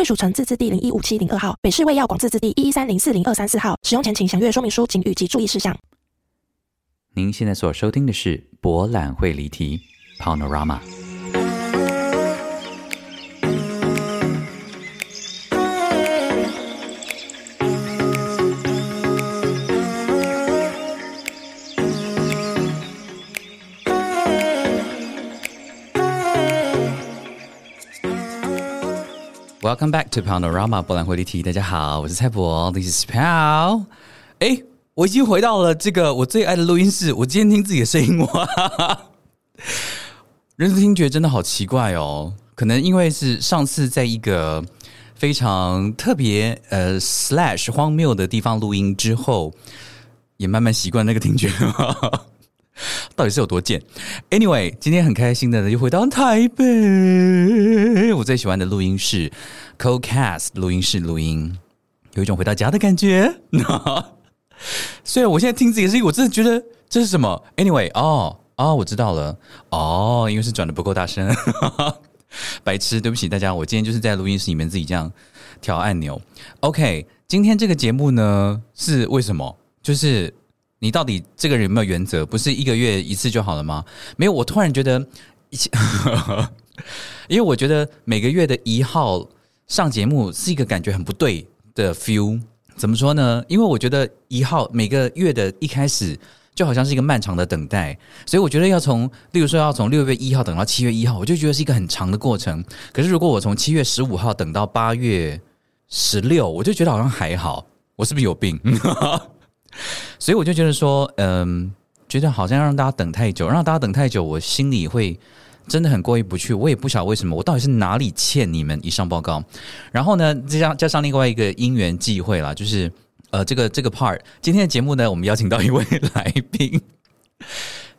贵属城自治地零一五七零二号，北市卫药广自治地一一三零四零二三四号。使用前请详阅说明书、请语及注意事项。您现在所收听的是博览会离题 Panorama。Welcome back to Panorama 博览会离题。大家好，我是蔡博，This is Pal。哎，我已经回到了这个我最爱的录音室。我今天听自己的声音，哇，人的听觉真的好奇怪哦。可能因为是上次在一个非常特别呃 slash 荒谬的地方录音之后，也慢慢习惯那个听觉。到底是有多贱？Anyway，今天很开心的又回到台北，我最喜欢的录音室 CoCast 录音室录音，有一种回到家的感觉。虽然我现在听自己的声音，我真的觉得这是什么？Anyway，哦哦，我知道了，哦，因为是转的不够大声，白痴，对不起大家，我今天就是在录音室里面自己这样调按钮。OK，今天这个节目呢是为什么？就是。你到底这个人有没有原则？不是一个月一次就好了吗？没有，我突然觉得，因为我觉得每个月的一号上节目是一个感觉很不对的 feel。怎么说呢？因为我觉得一号每个月的一开始就好像是一个漫长的等待，所以我觉得要从，例如说要从六月一号等到七月一号，我就觉得是一个很长的过程。可是如果我从七月十五号等到八月十六，我就觉得好像还好。我是不是有病？所以我就觉得说，嗯，觉得好像让大家等太久，让大家等太久，我心里会真的很过意不去。我也不晓得为什么，我到底是哪里欠你们以上报告。然后呢，加加上另外一个因缘际会啦，就是呃，这个这个 part 今天的节目呢，我们邀请到一位来宾。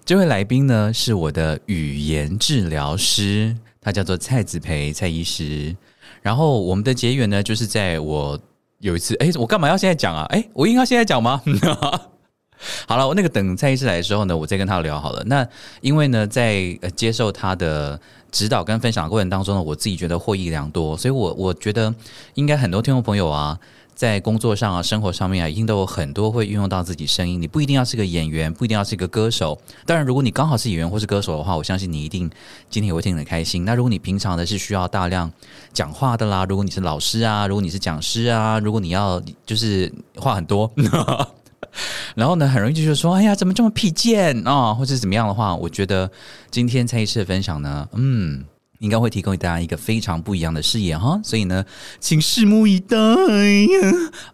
这位来宾呢，是我的语言治疗师，他叫做蔡子培蔡医师。然后我们的结缘呢，就是在我。有一次，哎，我干嘛要现在讲啊？哎，我应该现在讲吗？好了，我那个等蔡医师来的时候呢，我再跟他聊好了。那因为呢，在接受他的指导跟分享的过程当中呢，我自己觉得获益良多，所以我我觉得应该很多听众朋友啊。在工作上啊，生活上面啊，一定都有很多会运用到自己声音。你不一定要是个演员，不一定要是一个歌手。当然，如果你刚好是演员或是歌手的话，我相信你一定今天也会听得很开心。那如果你平常的是需要大量讲话的啦，如果你是老师啊，如果你是讲师啊，如果你要就是话很多，然后呢，很容易就是说，哎呀，怎么这么疲倦啊，或者怎么样的话，我觉得今天蔡医师的分享呢，嗯。应该会提供给大家一个非常不一样的视野哈，所以呢，请拭目以待。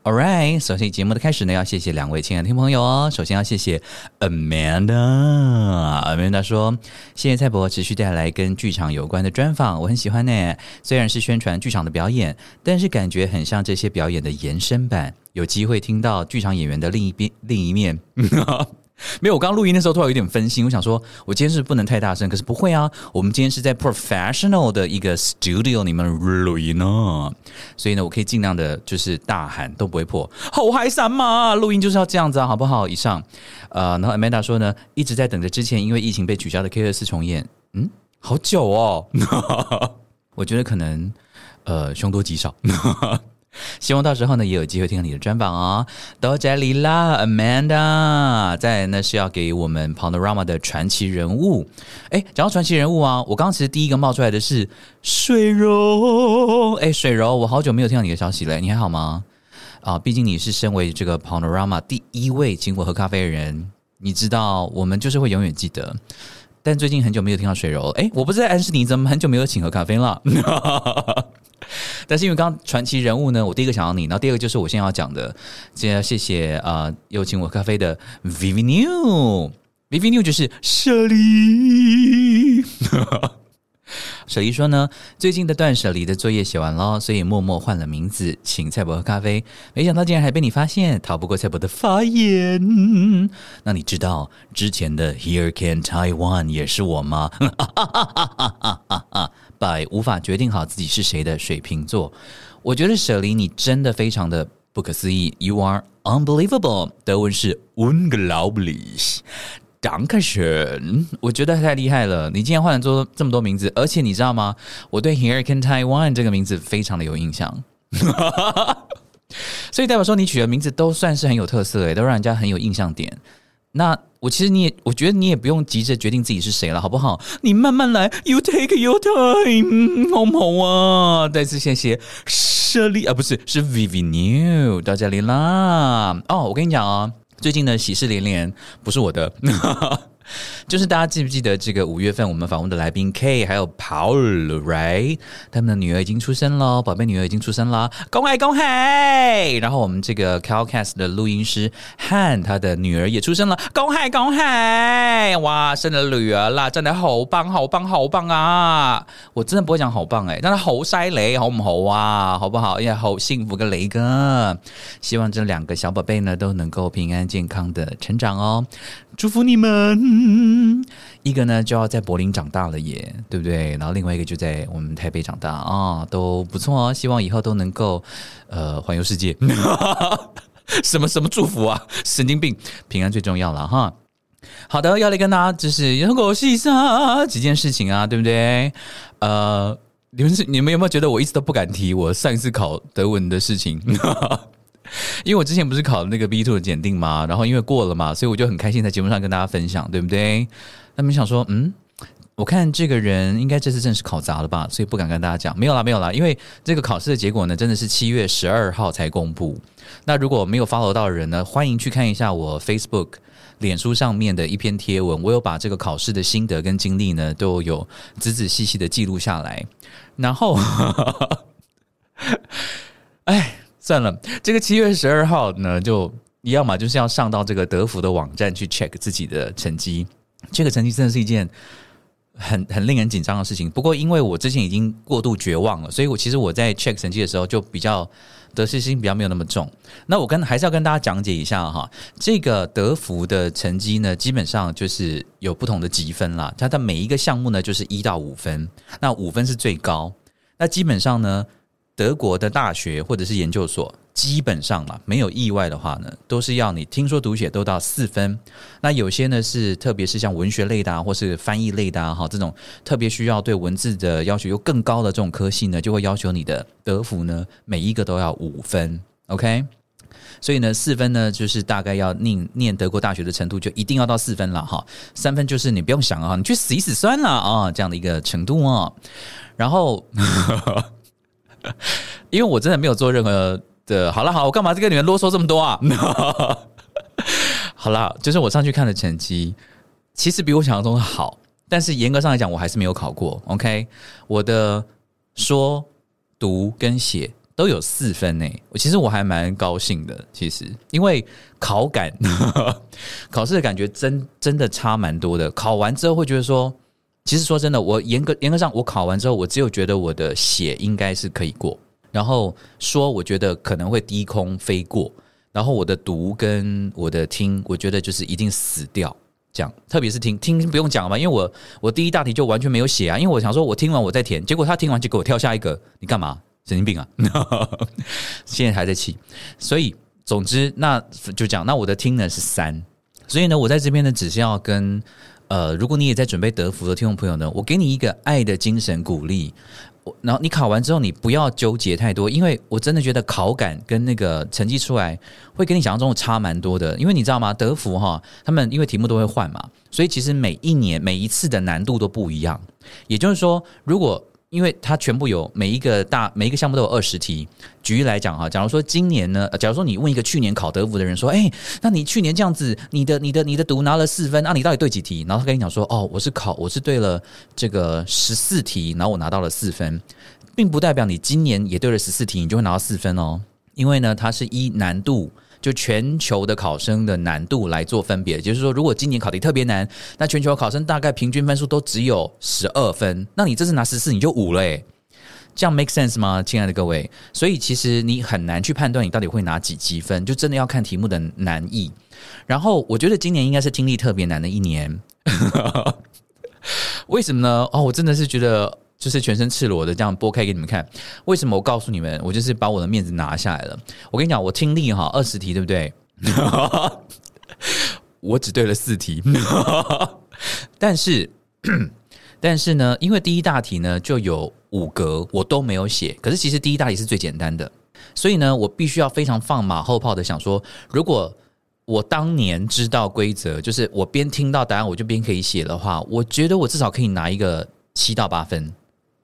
All right，首先节目的开始呢，要谢谢两位亲爱的听朋友哦。首先要谢谢 Amanda，Amanda 说，谢谢蔡博持续带来跟剧场有关的专访，我很喜欢呢。虽然是宣传剧场的表演，但是感觉很像这些表演的延伸版，有机会听到剧场演员的另一边另一面。没有，我刚录音的时候突然有点分心，我想说，我今天是不能太大声，可是不会啊，我们今天是在 professional 的一个 studio 里面录音呢，所以呢，我可以尽量的，就是大喊都不会破，后海山嘛，录音就是要这样子啊，好不好？以上，呃，然后 Amanda 说呢，一直在等着之前因为疫情被取消的 K 二四重演，嗯，好久哦，我觉得可能，呃，凶多吉少。希望到时候呢，也有机会听到你的专访哦。多谢你啦，Amanda。再那是要给我们 Panorama 的传奇人物。哎，讲到传奇人物啊，我刚其实第一个冒出来的是水柔。哎，水柔，我好久没有听到你的消息了，你还好吗？啊，毕竟你是身为这个 Panorama 第一位请我喝咖啡的人，你知道我们就是会永远记得。但最近很久没有听到水柔，哎，我不是在暗示你，怎么很久没有请喝咖啡了？但是因为刚刚传奇人物呢，我第一个想到你，然后第二个就是我现在要讲的，先要谢谢啊，有请我咖啡的 Vivi New，Vivi New 就是 舍利。舍离说呢，最近的断舍离的作业写完了，所以默默换了名字，请蔡伯喝咖啡。没想到竟然还被你发现，逃不过蔡伯的法眼。那你知道之前的 Here Can Taiwan 也是我吗？by 无法决定好自己是谁的水瓶座，我觉得舍离你真的非常的不可思议，You are unbelievable。德文是 unglaublich。张克选，我觉得太厉害了！你竟然换了做这么多名字，而且你知道吗？我对 Here Can Taiwan 这个名字非常的有印象，所以代表说你取的名字都算是很有特色诶，都让人家很有印象点。那我其实你也，我觉得你也不用急着决定自己是谁了，好不好？你慢慢来，You take your time，好不好啊？再次谢谢 Shirley 啊，不是是 Vivi New 到这里啦。哦，我跟你讲啊。最近的，喜事连连，不是我的。就是大家记不记得这个五月份我们访问的来宾 K 还有 Paul，right？他们的女儿已经出生了，宝贝女儿已经出生了，恭喜恭喜！然后我们这个 Calcast 的录音师汉，他的女儿也出生了，恭喜恭喜！哇，生了女儿啦，真的好棒好棒好棒啊！我真的不会讲好棒哎，但是好犀利，好唔好啊？好不好？哎呀，好幸福个雷哥！希望这两个小宝贝呢都能够平安健康的成长哦。祝福你们，一个呢就要在柏林长大了耶，对不对？然后另外一个就在我们台北长大啊，都不错哦。希望以后都能够呃环游世界，什么什么祝福啊？神经病，平安最重要了哈。好的，要来跟大家就是有狗戏杀几件事情啊，对不对？呃，你们是你们有没有觉得我一直都不敢提我上一次考德文的事情？因为我之前不是考了那个 B two 的检定嘛，然后因为过了嘛，所以我就很开心在节目上跟大家分享，对不对？那没想说，嗯，我看这个人应该这次正式考砸了吧，所以不敢跟大家讲。没有啦，没有啦，因为这个考试的结果呢，真的是七月十二号才公布。那如果没有 follow 到的人呢，欢迎去看一下我 Facebook、脸书上面的一篇贴文，我有把这个考试的心得跟经历呢，都有仔仔细细的记录下来。然后，哎。算了，这个七月十二号呢，就一样嘛，就是要上到这个德福的网站去 check 自己的成绩。这个成绩真的是一件很很令人紧张的事情。不过，因为我之前已经过度绝望了，所以我其实我在 check 成绩的时候就比较得失心比较没有那么重。那我跟还是要跟大家讲解一下哈，这个德福的成绩呢，基本上就是有不同的积分啦。它的每一个项目呢，就是一到五分，那五分是最高。那基本上呢。德国的大学或者是研究所，基本上嘛，没有意外的话呢，都是要你听说读写都到四分。那有些呢是，特别是像文学类的啊，或是翻译类的啊，哈，这种特别需要对文字的要求又更高的这种科系呢，就会要求你的德福呢，每一个都要五分。OK，所以呢，四分呢，就是大概要念念德国大学的程度，就一定要到四分了哈。三分就是你不用想啊，你去死一死算了啊，这样的一个程度啊。然后。因为我真的没有做任何的，好了好，我干嘛跟你们啰嗦这么多啊？好了，就是我上去看的成绩，其实比我想象中的好，但是严格上来讲，我还是没有考过。OK，我的说读跟写都有四分呢，我其实我还蛮高兴的。其实因为考感，考试的感觉真真的差蛮多的。考完之后会觉得说。其实说真的，我严格严格上，我考完之后，我只有觉得我的写应该是可以过，然后说我觉得可能会低空飞过，然后我的读跟我的听，我觉得就是一定死掉。这样，特别是听听不用讲了嘛，因为我我第一大题就完全没有写啊，因为我想说我听完我再填，结果他听完就给我跳下一个，你干嘛？神经病啊！现在还在气，所以总之那就讲，那我的听呢是三，所以呢，我在这边呢只是要跟。呃，如果你也在准备德福的听众朋友呢，我给你一个爱的精神鼓励。我然后你考完之后，你不要纠结太多，因为我真的觉得考感跟那个成绩出来会跟你想象中的差蛮多的。因为你知道吗？德福哈，他们因为题目都会换嘛，所以其实每一年每一次的难度都不一样。也就是说，如果因为它全部有每一个大每一个项目都有二十题。举例来讲哈，假如说今年呢，假如说你问一个去年考德福的人说，哎，那你去年这样子，你的你的你的读拿了四分，那你到底对几题？然后他跟你讲说，哦，我是考我是对了这个十四题，然后我拿到了四分，并不代表你今年也对了十四题，你就会拿到四分哦。因为呢，它是依难度。就全球的考生的难度来做分别。就是说，如果今年考题特别难，那全球考生大概平均分数都只有十二分，那你这次拿十四你就五了诶。这样 make sense 吗，亲爱的各位？所以其实你很难去判断你到底会拿几积分，就真的要看题目的难易。然后我觉得今年应该是听力特别难的一年，为什么呢？哦，我真的是觉得就是全身赤裸的这样拨开给你们看。为什么？我告诉你们，我就是把我的面子拿下来了。我跟你讲，我听力哈二十题对不对？我只对了四题，但是。但是呢，因为第一大题呢就有五格，我都没有写。可是其实第一大题是最简单的，所以呢，我必须要非常放马后炮的想说，如果我当年知道规则，就是我边听到答案我就边可以写的话，我觉得我至少可以拿一个七到八分，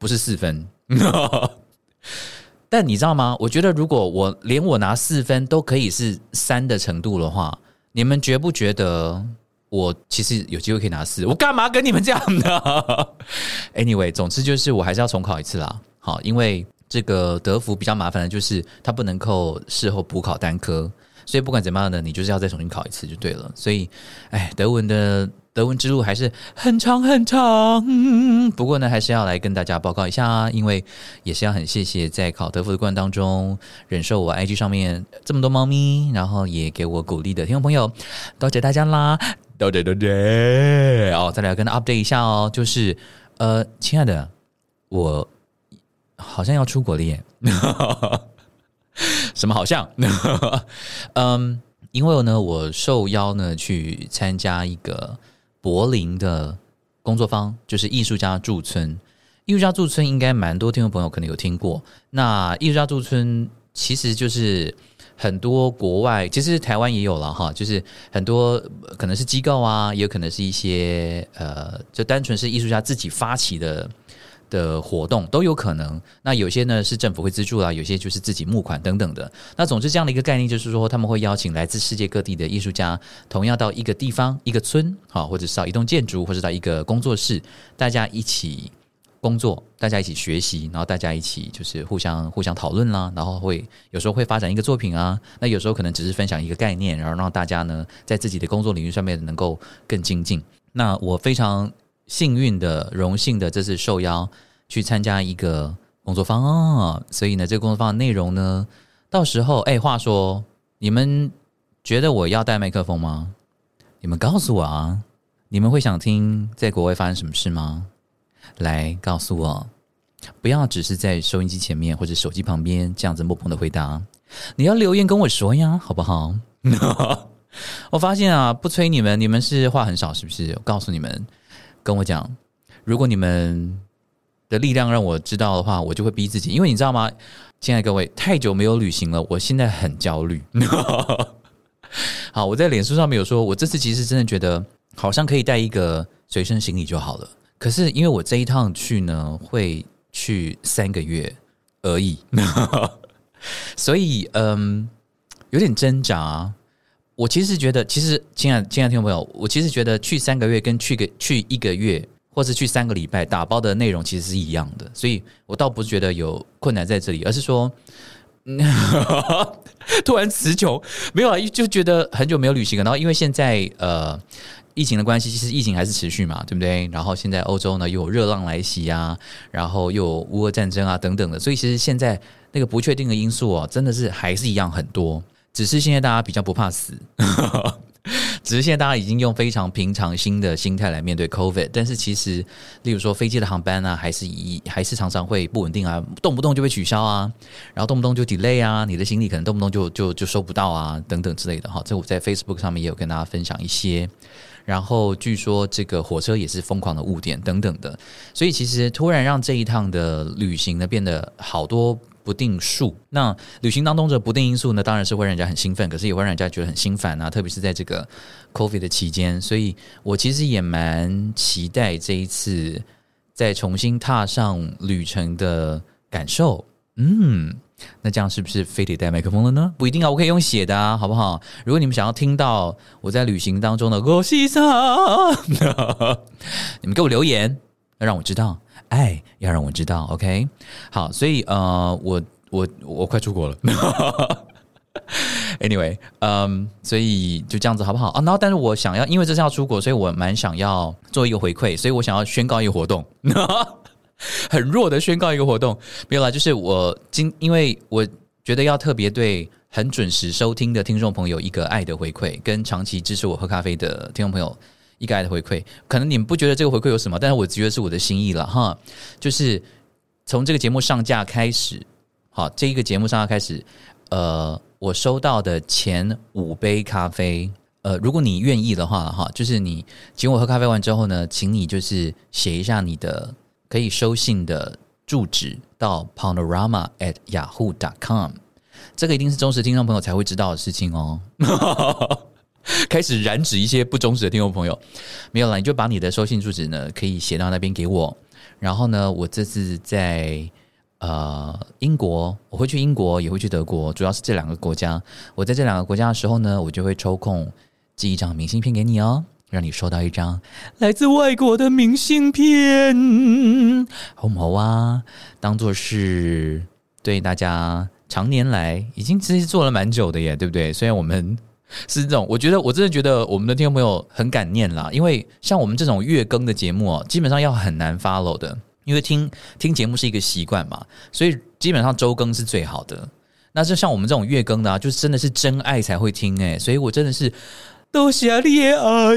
不是四分。但你知道吗？我觉得如果我连我拿四分都可以是三的程度的话，你们觉不觉得？我其实有机会可以拿四，我干嘛跟你们这样的？Anyway，总之就是我还是要重考一次啦。好，因为这个德福比较麻烦的就是它不能够事后补考单科，所以不管怎么样呢，你就是要再重新考一次就对了。所以，哎，德文的。德文之路还是很长很长，不过呢，还是要来跟大家报告一下，因为也是要很谢谢在考德福的过程当中忍受我 IG 上面这么多猫咪，然后也给我鼓励的听众朋友，多谢大家啦，多谢多谢哦，再来跟 update 一下哦，就是呃，亲爱的，我好像要出国了耶，什么好像？嗯，因为呢，我受邀呢去参加一个。柏林的工作坊就是艺术家驻村，艺术家驻村应该蛮多听众朋友可能有听过。那艺术家驻村其实就是很多国外，其实台湾也有了哈，就是很多可能是机构啊，也有可能是一些呃，就单纯是艺术家自己发起的。的活动都有可能，那有些呢是政府会资助啦，有些就是自己募款等等的。那总之这样的一个概念就是说，他们会邀请来自世界各地的艺术家，同样到一个地方、一个村，好，或者是到一栋建筑，或者到一个工作室，大家一起工作，大家一起学习，然后大家一起就是互相互相讨论啦，然后会有时候会发展一个作品啊，那有时候可能只是分享一个概念，然后让大家呢在自己的工作领域上面能够更精进。那我非常。幸运的、荣幸的，这次受邀去参加一个工作坊哦，所以呢，这个工作坊的内容呢，到时候，哎，话说，你们觉得我要带麦克风吗？你们告诉我啊，你们会想听在国外发生什么事吗？来告诉我，不要只是在收音机前面或者手机旁边这样子默默的回答，你要留言跟我说呀，好不好？我发现啊，不催你们，你们是话很少，是不是？我告诉你们。跟我讲，如果你们的力量让我知道的话，我就会逼自己。因为你知道吗，亲爱的各位，太久没有旅行了，我现在很焦虑。好，我在脸书上面有说，我这次其实真的觉得好像可以带一个随身行李就好了。可是因为我这一趟去呢，会去三个月而已，所以嗯，有点挣扎。我其实觉得，其实亲爱亲爱的听众朋友，我其实觉得去三个月跟去个去一个月，或是去三个礼拜打包的内容其实是一样的，所以我倒不是觉得有困难在这里，而是说 突然词穷，没有啊，就觉得很久没有旅行了。然后因为现在呃疫情的关系，其实疫情还是持续嘛，对不对？然后现在欧洲呢又有热浪来袭啊，然后又有乌俄战争啊等等的，所以其实现在那个不确定的因素哦，真的是还是一样很多。只是现在大家比较不怕死，只是现在大家已经用非常平常心的心态来面对 COVID。但是其实，例如说飞机的航班啊，还是以还是常常会不稳定啊，动不动就被取消啊，然后动不动就 delay 啊，你的行李可能动不动就就就收不到啊，等等之类的哈。这我在 Facebook 上面也有跟大家分享一些。然后据说这个火车也是疯狂的误点等等的，所以其实突然让这一趟的旅行呢变得好多。不定数，那旅行当中的不定因素呢，当然是会让人家很兴奋，可是也会让人家觉得很心烦啊。特别是在这个 COVID 的期间，所以我其实也蛮期待这一次再重新踏上旅程的感受。嗯，那这样是不是非得带麦克风了呢？不一定啊，我可以用写的啊，好不好？如果你们想要听到我在旅行当中的歌西声，你们给我留言，要让我知道。爱要让我知道，OK，好，所以呃，我我我快出国了。Anyway，嗯，所以就这样子好不好啊？然后，但是我想要，因为这是要出国，所以我蛮想要做一个回馈，所以我想要宣告一个活动，很弱的宣告一个活动，没有啦，就是我今，因为我觉得要特别对很准时收听的听众朋友一个爱的回馈，跟长期支持我喝咖啡的听众朋友一个爱的回馈。可能你们不觉得这个回馈有什么，但是我觉得是我的心意了哈，就是从这个节目上架开始，好，这一个节目上架开始，呃。我收到的前五杯咖啡，呃，如果你愿意的话，哈，就是你请我喝咖啡完之后呢，请你就是写一下你的可以收信的住址到 panorama at yahoo dot com，这个一定是忠实听众朋友才会知道的事情哦。开始染指一些不忠实的听众朋友，没有了，你就把你的收信住址呢，可以写到那边给我，然后呢，我这次在。呃，英国我会去英国，也会去德国，主要是这两个国家。我在这两个国家的时候呢，我就会抽空寄一张明信片给你哦，让你收到一张来自外国的明信片，好不好啊？当做是对大家常年来已经其实做了蛮久的耶，对不对？虽然我们是这种，我觉得我真的觉得我们的听众朋友很感念啦，因为像我们这种月更的节目哦，基本上要很难 follow 的。因为听听节目是一个习惯嘛，所以基本上周更是最好的。那就像我们这种月更的，啊，就是真的是真爱才会听哎，所以我真的是多谢你的爱，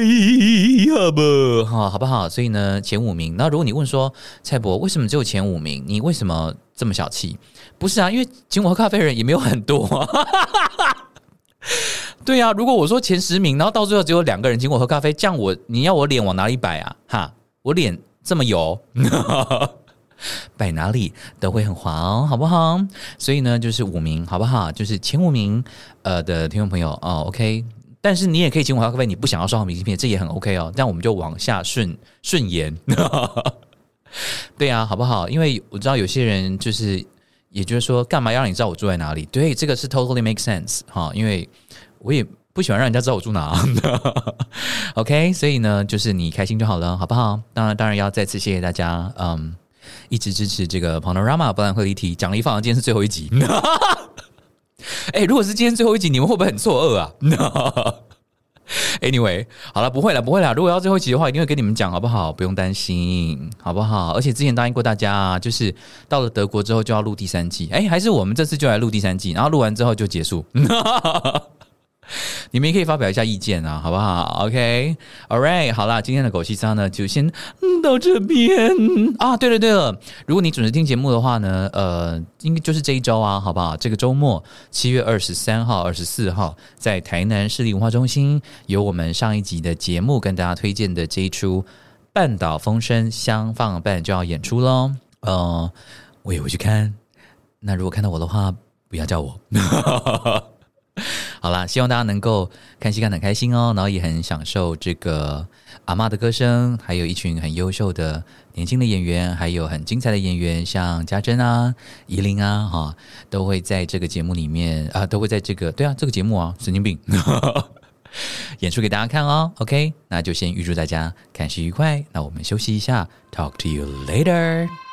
好不好？好不好？所以呢，前五名。那如果你问说蔡博为什么只有前五名？你为什么这么小气？不是啊，因为请我喝咖啡的人也没有很多。对啊，如果我说前十名，然后到最后只有两个人请我喝咖啡，这样我你要我脸往哪里摆啊？哈，我脸。这么油，摆哪里都会很黄，好不好？所以呢，就是五名，好不好？就是前五名，呃的听众朋友哦，OK。但是你也可以请我喝咖啡，你不想要收好明信片，这也很 OK 哦。这样我们就往下顺顺延，对啊，好不好？因为我知道有些人就是，也就是说，干嘛要让你知道我住在哪里？对，这个是 totally make sense 哈，因为我也。不喜欢让人家知道我住哪，OK，所以呢，就是你开心就好了，好不好？当然，当然要再次谢谢大家，嗯，一直支持这个 Panorama，不然会离题。奖励放，今天是最后一集。哎，如果是今天最后一集，你们会不会很错愕啊 Anyway，好了，不会了，不会了。如果要最后一集的话，一定会跟你们讲，好不好？不用担心，好不好？而且之前答应过大家啊，就是到了德国之后就要录第三季。哎，还是我们这次就来录第三季，然后录完之后就结束。你们也可以发表一下意见啊，好不好？OK，All right，好啦，今天的狗西沙呢就先到这边啊。对了对了，如果你准时听节目的话呢，呃，应该就是这一周啊，好不好？这个周末七月二十三号、二十四号，在台南市立文化中心有我们上一集的节目跟大家推荐的这一出《半岛风声》相放伴就要演出喽。呃，我也会去看。那如果看到我的话，不要叫我。好啦，希望大家能够看戏看得很开心哦，然后也很享受这个阿妈的歌声，还有一群很优秀的年轻的演员，还有很精彩的演员，像家珍啊、依琳啊，哈，都会在这个节目里面啊，都会在这个对啊，这个节目啊，神经病 演出给大家看哦。OK，那就先预祝大家看戏愉快，那我们休息一下，Talk to you later。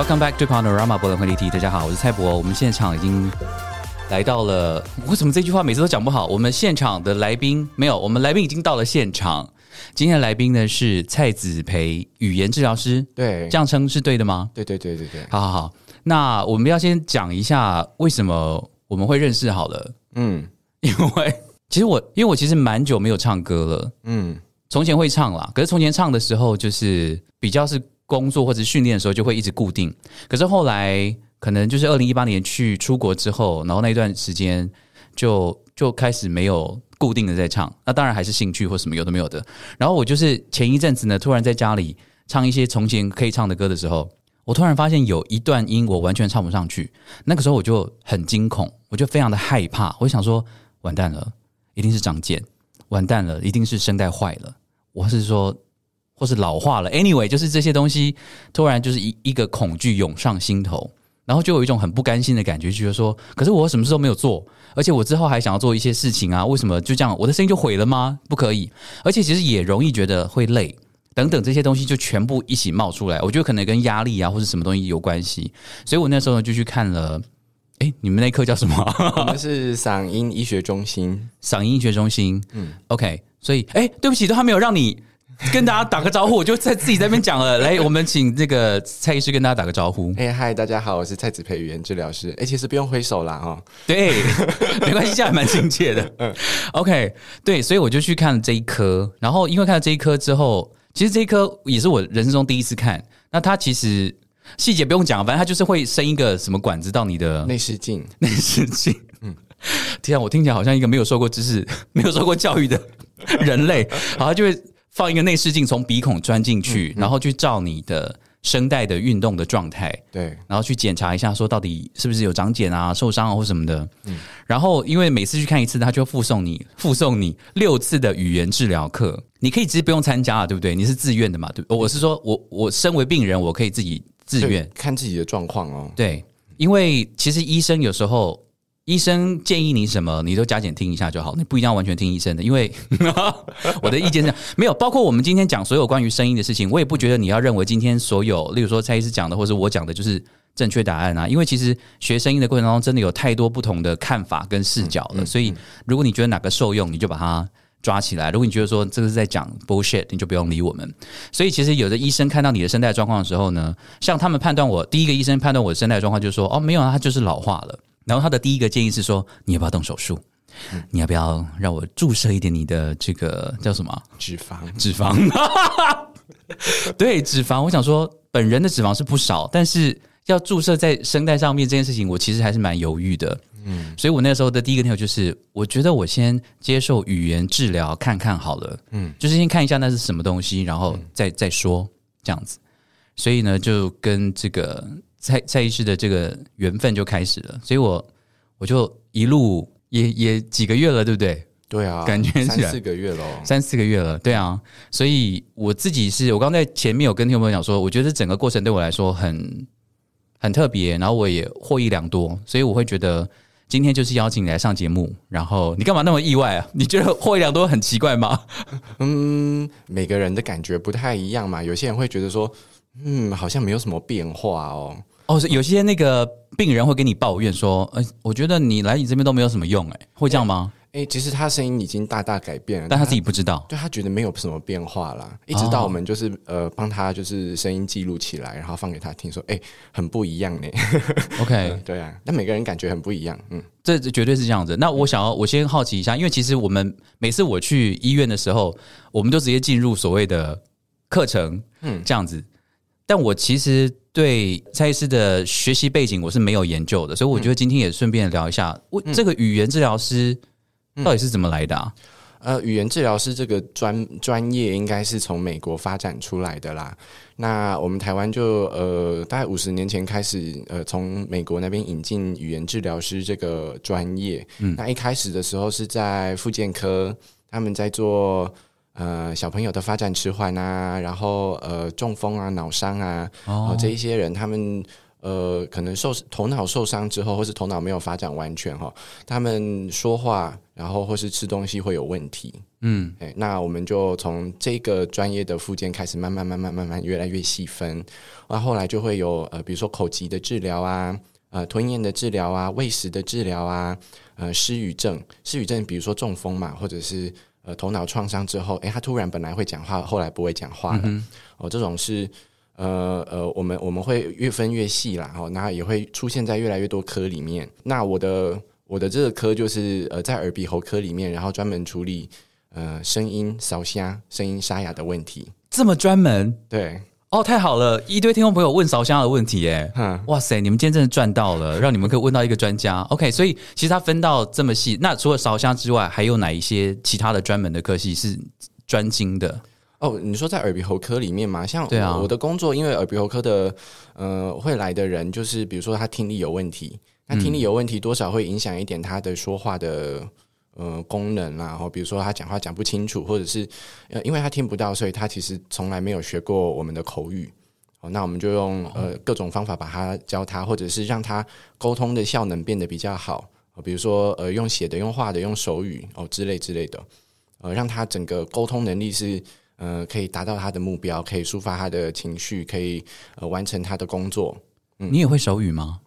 Welcome back to Panorama 博览会立体。大家好，我是蔡博。我们现场已经来到了。为什么这句话每次都讲不好？我们现场的来宾没有，我们来宾已经到了现场。今天的来宾呢是蔡子培语言治疗师，对，这样称是对的吗？对对对对对，好好好，那我们要先讲一下为什么我们会认识好了，嗯因为其实我因为我其实蛮久没有唱歌了，嗯从前会唱啦，可是从前唱的时候就是比较是工作或者训练的时候就会一直固定，可是后来可能就是二零一八年去出国之后，然后那一段时间就就开始没有固定的在唱，那当然还是兴趣或什么有的没有的。然后我就是前一阵子呢，突然在家里唱一些从前可以唱的歌的时候，我突然发现有一段音我完全唱不上去，那个时候我就很惊恐，我就非常的害怕，我想说完蛋了，一定是长茧，完蛋了，一定是声带坏了，我是说。或是老化了，anyway，就是这些东西突然就是一一个恐惧涌上心头，然后就有一种很不甘心的感觉，就觉得说，可是我什么事都没有做，而且我之后还想要做一些事情啊，为什么就这样我的声音就毁了吗？不可以，而且其实也容易觉得会累，等等这些东西就全部一起冒出来，我觉得可能跟压力啊或者什么东西有关系，所以我那时候呢就去看了，诶，你们那科叫什么？我们是嗓音医学中心，嗓音医学中心。嗯，OK，所以诶，对不起，都还没有让你。跟大家打个招呼，我就在自己在那边讲了。来，我们请这个蔡医师跟大家打个招呼。哎嗨，大家好，我是蔡子培语言治疗师。哎，其实不用挥手啦，哈。对，没关系，这样还蛮亲切的。嗯，OK，对，所以我就去看了这一科，然后因为看了这一科之后，其实这一科也是我人生中第一次看。那它其实细节不用讲，反正它就是会伸一个什么管子到你的 内视镜，内视镜。嗯，天啊，我听起来好像一个没有受过知识、没有受过教育的人类，然后就会。放一个内视镜从鼻孔钻进去，然后去照你的声带的运动的状态，对，然后去检查一下，说到底是不是有长茧啊、受伤啊或什么的。嗯，然后因为每次去看一次，他就附送你附送你六次的语言治疗课，你可以直接不用参加啊，对不对？你是自愿的嘛？对，我是说我我身为病人，我可以自己自愿看自己的状况哦。对，因为其实医生有时候。医生建议你什么，你都加减听一下就好，你不一定要完全听医生的，因为 我的意见是没有。包括我们今天讲所有关于声音的事情，我也不觉得你要认为今天所有，例如说蔡医师讲的，或者我讲的，就是正确答案啊。因为其实学声音的过程当中，真的有太多不同的看法跟视角了。所以，如果你觉得哪个受用，你就把它抓起来；如果你觉得说这个是在讲 bullshit，你就不用理我们。所以，其实有的医生看到你的声带状况的时候呢，像他们判断我第一个医生判断我的声带状况，就是说哦，没有啊，他就是老化了。然后他的第一个建议是说，你要不要动手术？你要不要让我注射一点你的这个叫什么脂肪？脂肪？对，脂肪。我想说，本人的脂肪是不少，但是要注射在声带上面这件事情，我其实还是蛮犹豫的。嗯，所以我那时候的第一个念头就是，我觉得我先接受语言治疗看看好了。嗯，就是先看一下那是什么东西，然后再再说这样子。所以呢，就跟这个。蔡蔡医师的这个缘分就开始了，所以我我就一路也也几个月了，对不对？对啊，感觉三四个月了，三四个月了，对啊。所以我自己是我刚在前面有跟听众朋友讲说，我觉得整个过程对我来说很很特别，然后我也获益良多，所以我会觉得今天就是邀请你来上节目。然后你干嘛那么意外啊？你觉得获益良多很奇怪吗？嗯，每个人的感觉不太一样嘛，有些人会觉得说，嗯，好像没有什么变化哦。哦，有些那个病人会跟你抱怨说：“呃，我觉得你来你这边都没有什么用，哎，会这样吗？”哎，其实他声音已经大大改变了，但他自己不知道，对他觉得没有什么变化啦。一直到我们就是呃帮他就是声音记录起来，然后放给他听，说：“哎，很不一样呢。”OK，对啊，那每个人感觉很不一样，嗯，这绝对是这样子。那我想要我先好奇一下，因为其实我们每次我去医院的时候，我们就直接进入所谓的课程，嗯，这样子。但我其实对蔡医师的学习背景我是没有研究的，所以我觉得今天也顺便聊一下，我这个语言治疗师到底是怎么来的啊？呃，语言治疗师这个专专业应该是从美国发展出来的啦。那我们台湾就呃，大概五十年前开始，呃，从美国那边引进语言治疗师这个专业。嗯，那一开始的时候是在复健科，他们在做。呃，小朋友的发展迟缓啊，然后呃，中风啊，脑伤啊，哦，这一些人，他们呃，可能受头脑受伤之后，或是头脑没有发展完全哈，他们说话，然后或是吃东西会有问题，嗯，哎，那我们就从这个专业的附件开始，慢慢慢慢慢慢越来越细分，那后来就会有呃，比如说口疾的治疗啊，呃，吞咽的治疗啊，喂食的治疗啊，呃，失语症，失语症，比如说中风嘛，或者是。呃头脑创伤之后，诶，他突然本来会讲话，后来不会讲话了。哦，这种是呃呃，我们我们会越分越细啦，哦，那也会出现在越来越多科里面。那我的我的这个科就是呃在耳鼻喉科里面，然后专门处理呃声音扫瞎、声音沙哑的问题。这么专门对，哦，太好了！一堆听众朋友问烧香的问题，耶，嗯，哇塞，你们今天真的赚到了，让你们可以问到一个专家。OK，所以其实他分到这么细，那除了烧香之外，还有哪一些其他的专门的科系是专精的？哦，你说在耳鼻喉科里面嘛，像对啊我的工作，因为耳鼻喉科的呃会来的人，就是比如说他听力有问题，那听力有问题多少会影响一点他的说话的呃功能啦，然后比如说他讲话讲不清楚，或者是呃因为他听不到，所以他其实从来没有学过我们的口语。哦，那我们就用呃各种方法把他教他，或者是让他沟通的效能变得比较好。哦比如说呃用写的、用画的、用手语哦之类之类的，呃让他整个沟通能力是呃可以达到他的目标，可以抒发他的情绪，可以呃完成他的工作。你也会手语吗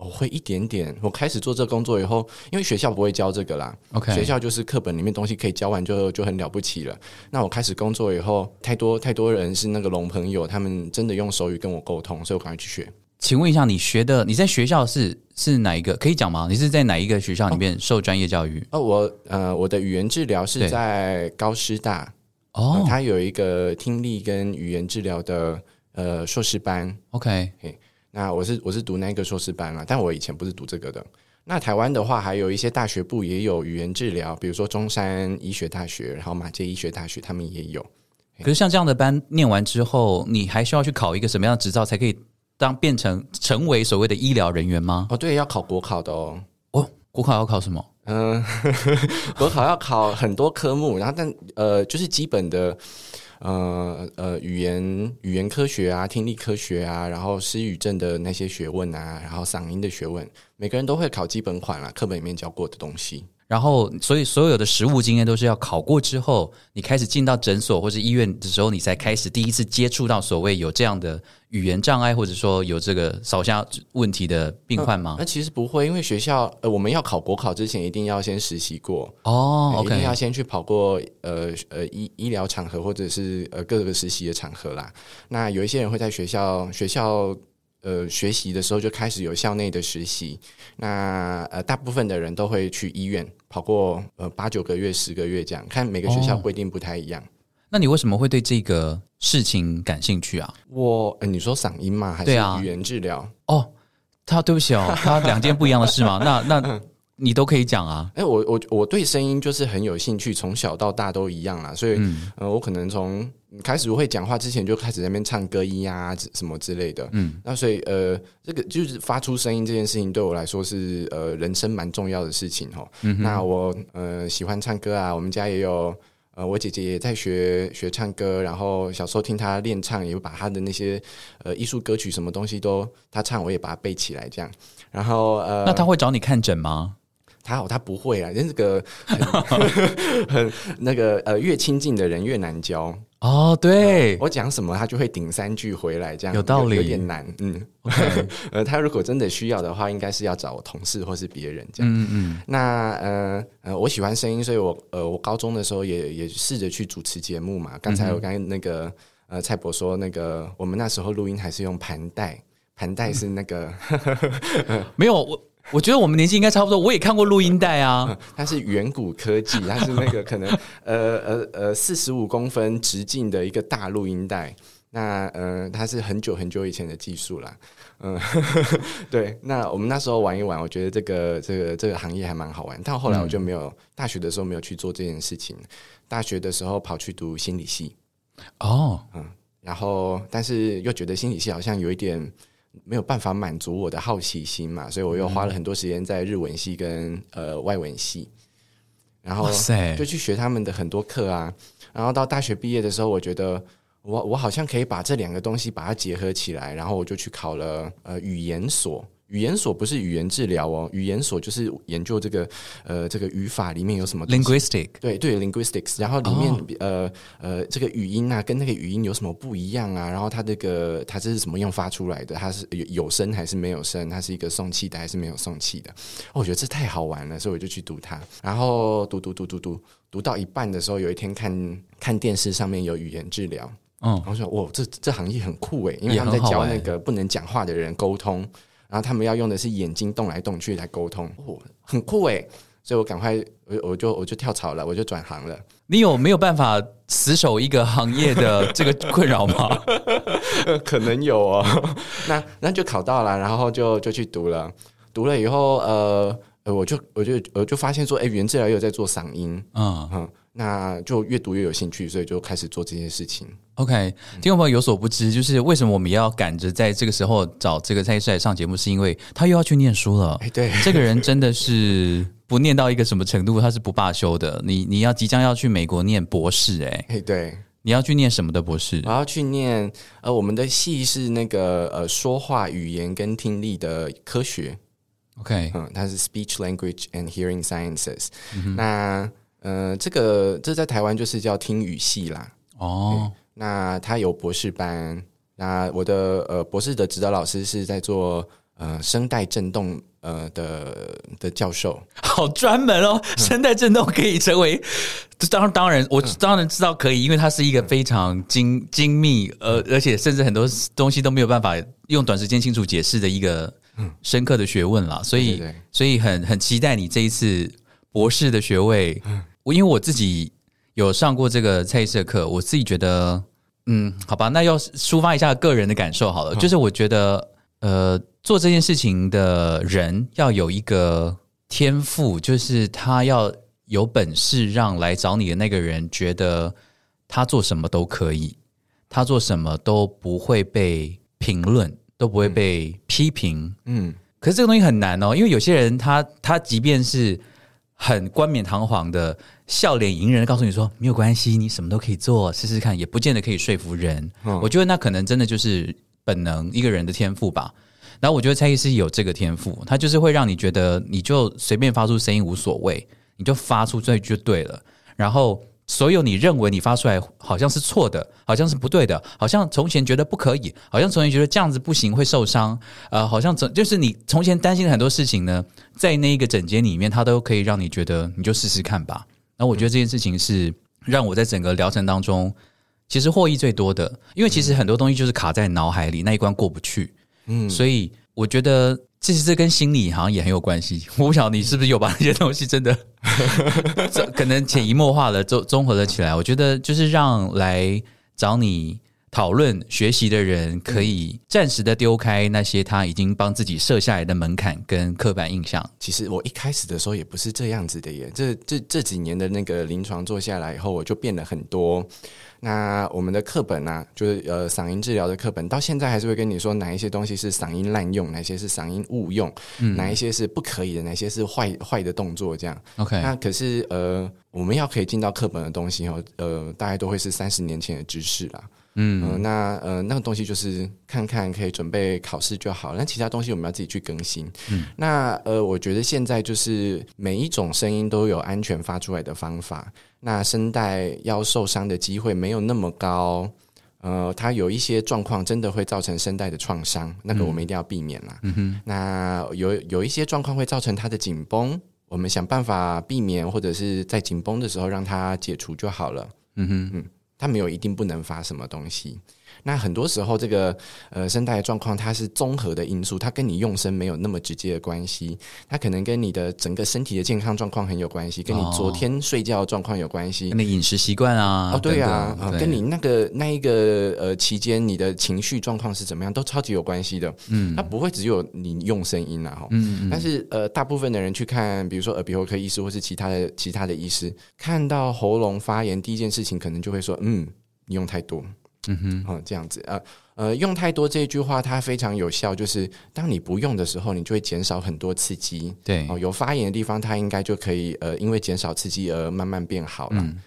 我、会一点点。我开始做这工作以后，因为学校不会教这个啦，？OK，学校就是课本里面东西可以教完就就很了不起了。那我开始工作以后，太多太多人是那个龙朋友，他们真的用手语跟我沟通，所以我赶快去学。请问一下，你学的你在学校是是哪一个？可以讲吗？你是在哪一个学校里面受专业教育？哦，我呃，我的语言治疗是在高师大，哦呃它有一个听力跟语言治疗的呃硕士班。，OK，那我是我是读那个硕士班了，但我以前不是读这个的。那台湾的话，还有一些大学部也有语言治疗，比如说中山医学大学，然后马街医学大学，他们也有。可是像这样的班念完之后，你还需要去考一个什么样的执照才可以当变成成为所谓的医疗人员吗？哦，对，要考国考的哦。哦，国考要考什么？嗯，国考要考很多科目，然后但呃，就是基本的呃呃语言语言科学啊、听力科学啊，然后失语症的那些学问啊，然后嗓音的学问，每个人都会考基本款啦，课本里面教过的东西。然后，所以所有的实务经验都是要考过之后，你开始进到诊所或是医院的时候，你才开始第一次接触到所谓有这样的语言障碍，或者说有这个扫下问题的病患吗那？其实不会，因为学校呃，我们要考国考之前，一定要先实习过，哦一定要先去跑过呃呃医医疗场合或者是呃各个实习的场合啦。那有一些人会在学校学校呃学习的时候就开始有校内的实习，那呃大部分的人都会去医院跑过呃八九个月、十个月这样，看每个学校哦规定不太一样。那你为什么会对这个事情感兴趣啊？我、呃、你说嗓音吗？还是语言治疗？哦，他对不起哦，他两件不一样的事吗？那那你都可以讲啊。哎、我我我对声音就是很有兴趣，从小到大都一样啦，所以、嗯呃，我可能从开始会讲话之前就开始在那边唱歌音啊什么之类的，嗯，那所以呃，这个就是发出声音这件事情对我来说是呃人生蛮重要的事情哦。那我呃喜欢唱歌啊，我们家也有。呃，我姐姐也在学学唱歌，然后小时候听她练唱，也会把她的那些呃艺术歌曲什么东西都她唱，我也把它背起来这样。然后呃，那她会找你看诊吗？他好，他不会啊，这个很 很那个呃，越亲近的人越难教。哦，对，我讲什么，他就会顶三句回来，这样有道理有点难。嗯 呃，他如果真的需要的话，应该是要找我同事或是别人这样。嗯嗯，那呃呃，我喜欢声音，所以我呃，我高中的时候也也试着去主持节目嘛。刚才我刚才那个呃蔡博说，那个我们那时候录音还是用盘带，盘带是那个。没有我。我觉得我们年纪应该差不多，我也看过录音带啊。它是远古科技，它是那个可能呃呃呃 四十五公分直径的一个大录音带。那呃，它是很久很久以前的技术啦。嗯、对。那我们那时候玩一玩，我觉得这个这个这个行业还蛮好玩。但后来我就没有、大学的时候没有去做这件事情。大学的时候跑去读心理系，哦，嗯然后但是又觉得心理系好像有一点没有办法满足我的好奇心嘛，所以我又花了很多时间在日文系跟呃外文系，然后就去学他们的很多课啊。然后到大学毕业的时候，我觉得我我好像可以把这两个东西把它结合起来，然后我就去考了呃语言所。语言所不是语言治疗哦，语言所就是研究这个呃这个语法里面有什么 linguistic 对对，linguistics，然后里面、哦呃呃，这个语音啊，跟那个语音有什么不一样啊？然后它这个它这是怎么样发出来的？它是有有声还是没有声？它是一个送气的还是没有送气的？哦我觉得这太好玩了，所以我就去读它。然后读读读读读读到一半的时候，有一天看看电视上面有语言治疗，嗯然后说哇，这这行业很酷诶，因为他们在教那个不能讲话的人沟通，然后他们要用的是眼睛动来动去来沟通，哦，很酷诶。所以我赶快，我我就我就跳槽了，我就转行了。你有没有办法死守一个行业的 这个困扰吗？可能有哦，那那就考到了，然后就就去读了，读了以后，呃呃，我就我就我就发现说，哎，语言治疗也有在做嗓音，嗯。嗯，那就越读越有兴趣，所以就开始做这件事情。，OK，听众朋友有所不知，就是为什么我们要赶着在这个时候找这个蔡医师来上节目，是因为他又要去念书了。哎，对，这个人真的是不念到一个什么程度，他是不罢休的。你你要即将要去美国念博士、哎，哎，对，你要去念什么的博士？我要去念，呃，我们的系是那个呃说话语言跟听力的科学，OK，嗯，它是 Speech Language and Hearing Sciences，、那呃，这个这在台湾就是叫听语系啦。哦，那他有博士班，那我的呃博士的指导老师是在做呃声带震动呃的的教授，好专门哦，声带震动可以成为。当当然，我当然知道可以，因为它是一个非常精精密，呃，而且甚至很多东西都没有办法用短时间清楚解释的一个深刻的学问啦。所以，所以很很期待你这一次博士的学位。我因为我自己有上过这个蔡医师的课，我自己觉得，嗯，好吧，那要抒发一下个人的感受好了。就是我觉得，呃，做这件事情的人要有一个天赋，就是他要有本事让来找你的那个人觉得他做什么都可以，他做什么都不会被评论，都不会被批评。嗯，可是这个东西很难哦，因为有些人他他即便是很冠冕堂皇的笑脸迎人，告诉你说没有关系，你什么都可以做，试试看，也不见得可以说服人。我觉得那可能真的就是本能，一个人的天赋吧。然后我觉得蔡医师有这个天赋，他就是会让你觉得你就随便发出声音无所谓，你就发出这就对了。然后所有你认为你发出来好像是错的，好像是不对的，好像从前觉得不可以，好像从前觉得这样子不行会受伤，呃，好像从就是你从前担心的很多事情呢，在那一个整间里面，它都可以让你觉得你就试试看吧。然后我觉得这件事情是让我在整个疗程当中其实获益最多的，因为其实很多东西就是卡在脑海里那一关过不去，嗯，所以我觉得其实这跟心理好像也很有关系。我不晓得你是不是有把那些东西真的 可能潜移默化的综综合了起来。我觉得就是让来找你讨论学习的人，可以暂时的丢开那些他已经帮自己设下来的门槛跟刻板印象。其实我一开始的时候也不是这样子的耶，这这这几年的那个临床做下来以后，我就变了很多。那我们的课本啊，就是呃嗓音治疗的课本，到现在还是会跟你说哪一些东西是嗓音滥用，哪些是嗓音误用，哪一些是不可以的，哪些是坏坏的动作，这样。OK，那可是呃，我们要可以进到课本的东西哦，呃，大概都会是三十年前的知识啦。嗯、呃，那呃，那个东西就是看看可以准备考试就好，那其他东西我们要自己去更新。嗯，那呃，我觉得现在就是每一种声音都有安全发出来的方法，那声带要受伤的机会没有那么高。呃，它有一些状况真的会造成声带的创伤，那个我们一定要避免啦。嗯哼，那有有一些状况会造成它的紧绷，我们想办法避免，或者是在紧绷的时候让它解除就好了。嗯哼，嗯，它没有一定不能发什么东西。那很多时候，这个呃声带的状况它是综合的因素，它跟你用声没有那么直接的关系，它可能跟你的整个身体的健康状况很有关系，跟你昨天睡觉状况有关系。跟你饮食习惯啊，哦，对呀、啊，跟你那个那一个呃期间你的情绪状况是怎么样，都超级有关系的。嗯，它不会只有你用声音啊，哈。嗯但是呃，大部分的人去看，比如说耳鼻喉科医师或是其他的其他的医师，看到喉咙发炎，第一件事情可能就会说，嗯，你用太多。嗯哼，哦，这样子，呃呃，用太多这一句话，它非常有效，就是当你不用的时候，你就会减少很多刺激。对哦，有发炎的地方，它应该就可以呃，因为减少刺激而慢慢变好了。嗯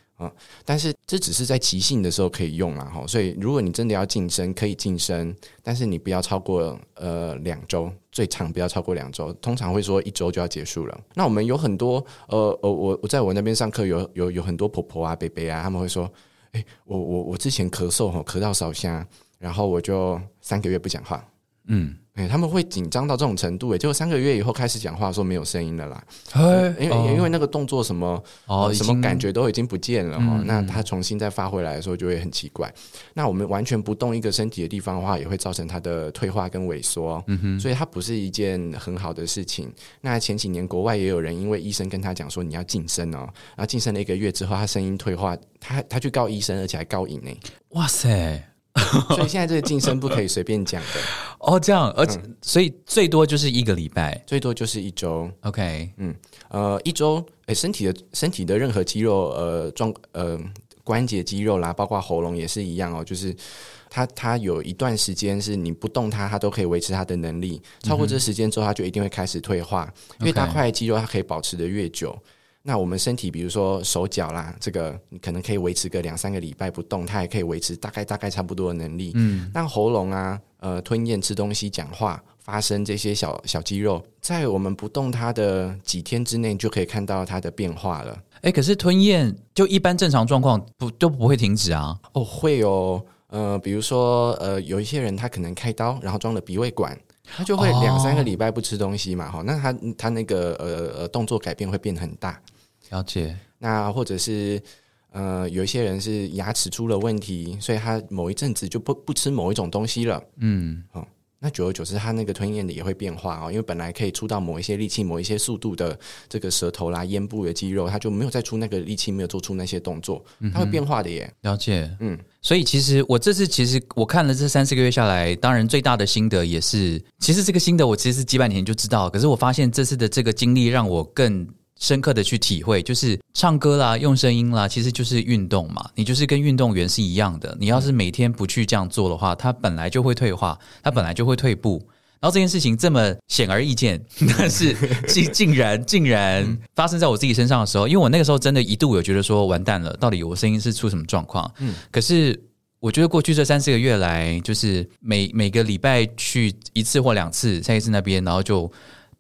但是这只是在急性的时候可以用嘛，哈，所以如果你真的要晋升，可以晋升，但是你不要超过呃两周，最长不要超过两周，通常会说一周就要结束了。那我们有很多呃呃，我我在我那边上课有有有很多婆婆啊、伯伯啊，他们会说，哎，我我我之前咳嗽吼，咳到烧香，然后我就三个月不讲话，嗯。哎，他们会紧张到这种程度，哎，结果三个月以后开始讲话，说没有声音了啦，因为因为那个动作什么哦，什么感觉都已经不见了哈，那他重新再发回来的时候就会很奇怪。那我们完全不动一个身体的地方的话，也会造成他的退化跟萎缩，嗯哼，所以它不是一件很好的事情。那前几年国外也有人因为医生跟他讲说你要晋升哦，然后晋升了一个月之后，他声音退化，他他去告医生，而且还告赢呢。哇塞！所以现在这个晋升不可以随便讲的。哦，这样，而且所以最多就是一个礼拜，最多就是一周。OK，嗯，呃，一周，哎，身体的身体的任何肌肉，呃，状，呃，关节肌肉啦，包括喉咙也是一样哦，就是它它有一段时间是你不动它，它都可以维持它的能力，超过这时间之后，它就一定会开始退化，因为大块肌肉它可以保持的越久。那我们身体，比如说手脚啦，这个你可能可以维持个两三个礼拜不动，它也可以维持大概大概差不多的能力。嗯，那喉咙啊，呃，吞咽、吃东西、讲话、发声这些小小肌肉，在我们不动它的几天之内，就可以看到它的变化了。哎，可是吞咽就一般正常状况不都不会停止啊？哦，会哦。呃，比如说呃，有一些人他可能开刀，然后装了鼻胃管，他就会两三个礼拜不吃东西嘛。哈，那他他那个呃呃动作改变会变很大。了解，那或者是呃，有一些人是牙齿出了问题，所以他某一阵子就不不吃某一种东西了。嗯，哦，那久而久之，他那个吞咽的也会变化哦，因为本来可以出到某一些力气、某一些速度的这个舌头啦、咽部的肌肉，他就没有再出那个力气，没有做出那些动作，它会变化的耶。了解，嗯，所以其实我这次其实我看了这三四个月下来，当然最大的心得也是，其实这个心得我其实是几百年就知道，可是我发现这次的这个经历让我更。深刻的去体会，就是唱歌啦，用声音啦，其实就是运动嘛。你就是跟运动员是一样的。你要是每天不去这样做的话，他本来就会退化，他本来就会退步。然后这件事情这么显而易见，但是竟竟然竟然发生在我自己身上的时候，因为我那个时候真的一度有觉得说完蛋了，到底我声音是出什么状况？嗯，可是我觉得过去这三四个月来，就是每每个礼拜去一次或两次，下一次那边，然后就。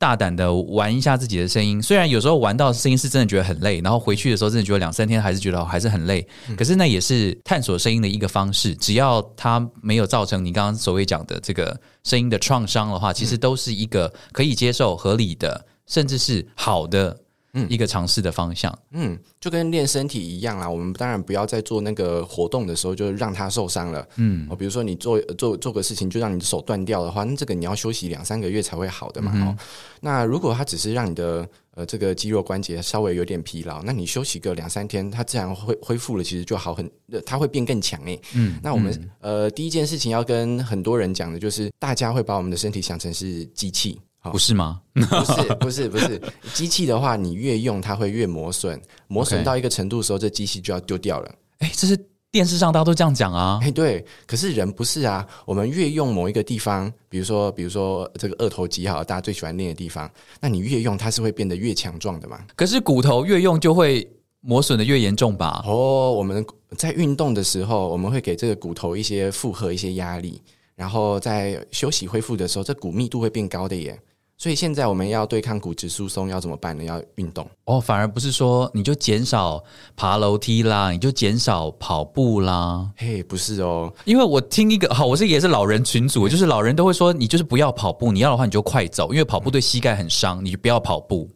大胆的玩一下自己的声音，虽然有时候玩到声音是真的觉得很累，然后回去的时候真的觉得两三天还是觉得还是很累，可是那也是探索声音的一个方式。只要它没有造成你刚刚所谓讲的这个声音的创伤的话，其实都是一个可以接受、合理的，甚至是好的。嗯，一个尝试的方向，嗯，就跟练身体一样啦。我们当然不要在做那个活动的时候就让它受伤了。嗯，哦，比如说你做做做个事情就让你的手断掉的话，那这个你要休息两三个月才会好的嘛。哦，那如果它只是让你的呃这个肌肉关节稍微有点疲劳，那你休息个两三天，它自然会恢复了，其实就好很，它会变更强诶。嗯，那我们呃第一件事情要跟很多人讲的就是，大家会把我们的身体想成是机器。不是吗？不是，不是，不是。机器的话，你越用它会越磨损，磨损到一个程度的时候，这机器就要丢掉了。哎，这是电视上大家都这样讲啊。哎，对。可是人不是啊，我们越用某一个地方，比如说，比如说这个二头肌哈，大家最喜欢练的地方，那你越用它是会变得越强壮的嘛。可是骨头越用就会磨损的越严重吧？哦，我们在运动的时候，我们会给这个骨头一些负荷、一些压力，然后在休息恢复的时候，这骨密度会变高的耶。所以现在我们要对抗骨质疏松，要怎么办呢？要运动哦，反而不是说你就减少爬楼梯啦，你就减少跑步啦。嘿，不是哦，因为我听一个好，我是也是老人群组，就是老人都会说，你就是不要跑步，你要的话你就快走，因为跑步对膝盖很伤，你就不要跑步。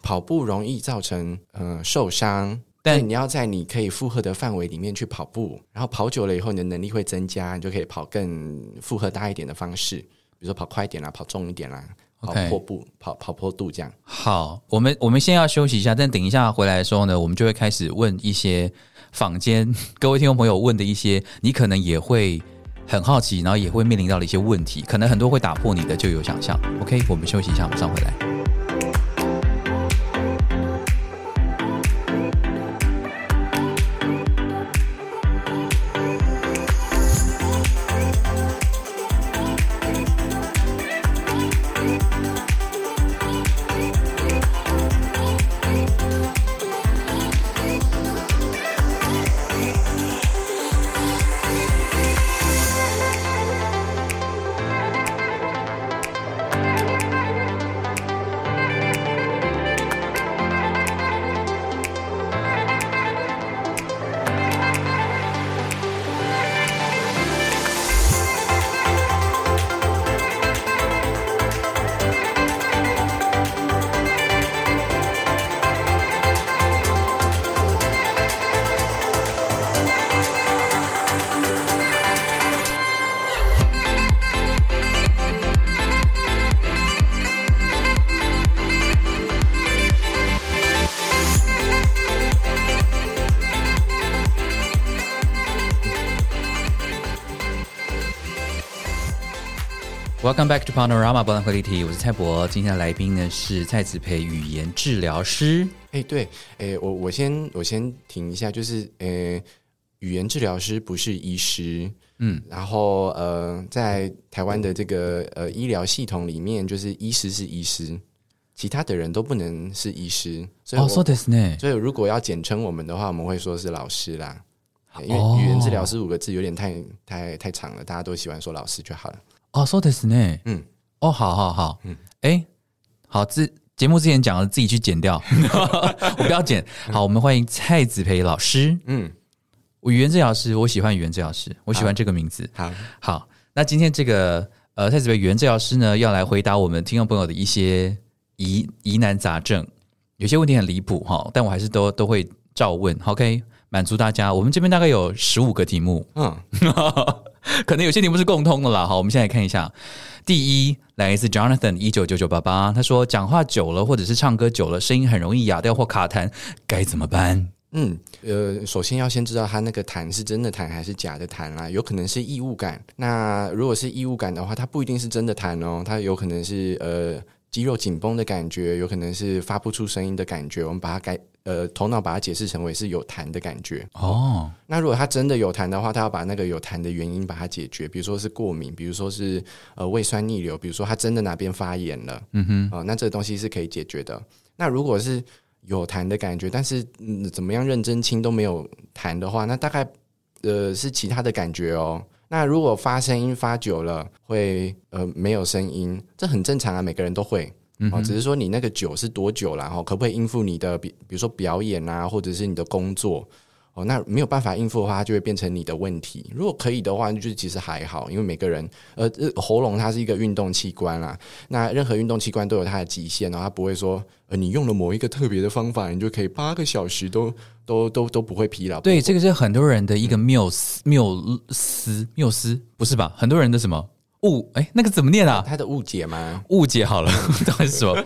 跑步容易造成呃受伤，但你要在你可以负荷的范围里面去跑步，然后跑久了以后，你的能力会增加，你就可以跑更负荷大一点的方式，比如说跑快一点啦，跑重一点啦。跑坡步，跑跑坡度这样。好，我们我们先要休息一下，但等一下回来的时候呢，我们就会开始问一些坊间各位听众朋友问的一些，你可能也会很好奇，然后也会面临到的一些问题，可能很多会打破你的就有想象。OK，我们休息一下，马上回来。Welcome back to Panorama 博览会立体，我是蔡博。今天的来宾呢是蔡子培，语言治疗师。哎、对，哎、我我先我先停一下，就是呃，语言治疗师不是医师，嗯，然后呃，在台湾的这个呃医疗系统里面，就是医师是医师，其他的人都不能是医师，所以我、哦，そうですね。所以如果要简称我们的话，我们会说是老师啦。因哦为语言治疗师五个字有点太太太长了，大家都喜欢说老师就好了。 哦，そうですね。嗯，哦，好好好，嗯嗯，哎，好，之节目之前讲的自己去剪掉，我不要剪。好，我们欢迎蔡子培老师，嗯，我语言治疗师，我喜欢语言治疗师，我喜欢这个名字。好，好，那今天这个呃，蔡子培语言治疗师呢，要来回答我们听众朋友的一些疑疑难杂症，有些问题很离谱哈，但我还是都都会照问，OK，满足大家。我们这边大概有十五个题目，嗯， 可能有些题目是共通的啦。好，我们现在看一下，第一来自 Jonathan 一九九九八八，他说讲话久了或者是唱歌久了，声音很容易哑掉或卡痰，该怎么办？嗯，呃，首先要先知道他那个痰是真的痰还是假的痰啦，有可能是异物感。那如果是异物感的话，它不一定是真的痰哦，它有可能是呃肌肉紧绷的感觉，有可能是发不出声音的感觉。我们把它改呃头脑把它解释成为是有痰的感觉。哦，那如果他真的有痰的话，他要把那个有痰的原因把它解决，比如说是过敏，比如说是呃胃酸逆流，比如说他真的哪边发炎了，嗯哼，哦、那这个东西是可以解决的。那如果是有痰的感觉，但是嗯怎么样认真清都没有痰的话，那大概呃是其他的感觉哦。那如果发声音发久了会呃没有声音，这很正常啊，每个人都会。哦，只是说你那个久是多久啦，然后可不可以应付你的比比如说表演啊，或者是你的工作哦？那没有办法应付的话，它就会变成你的问题。如果可以的话，就是其实还好，因为每个人呃呃喉咙它是一个运动器官啦，那任何运动器官都有它的极限然后，它不会说呃你用了某一个特别的方法，你就可以八个小时都都都都不会疲劳。对，这个是很多人的一个缪斯缪斯缪斯，不是吧？很多人的什么误？哎，那个怎么念啊？它的误解吗？误解好了，到底是什么？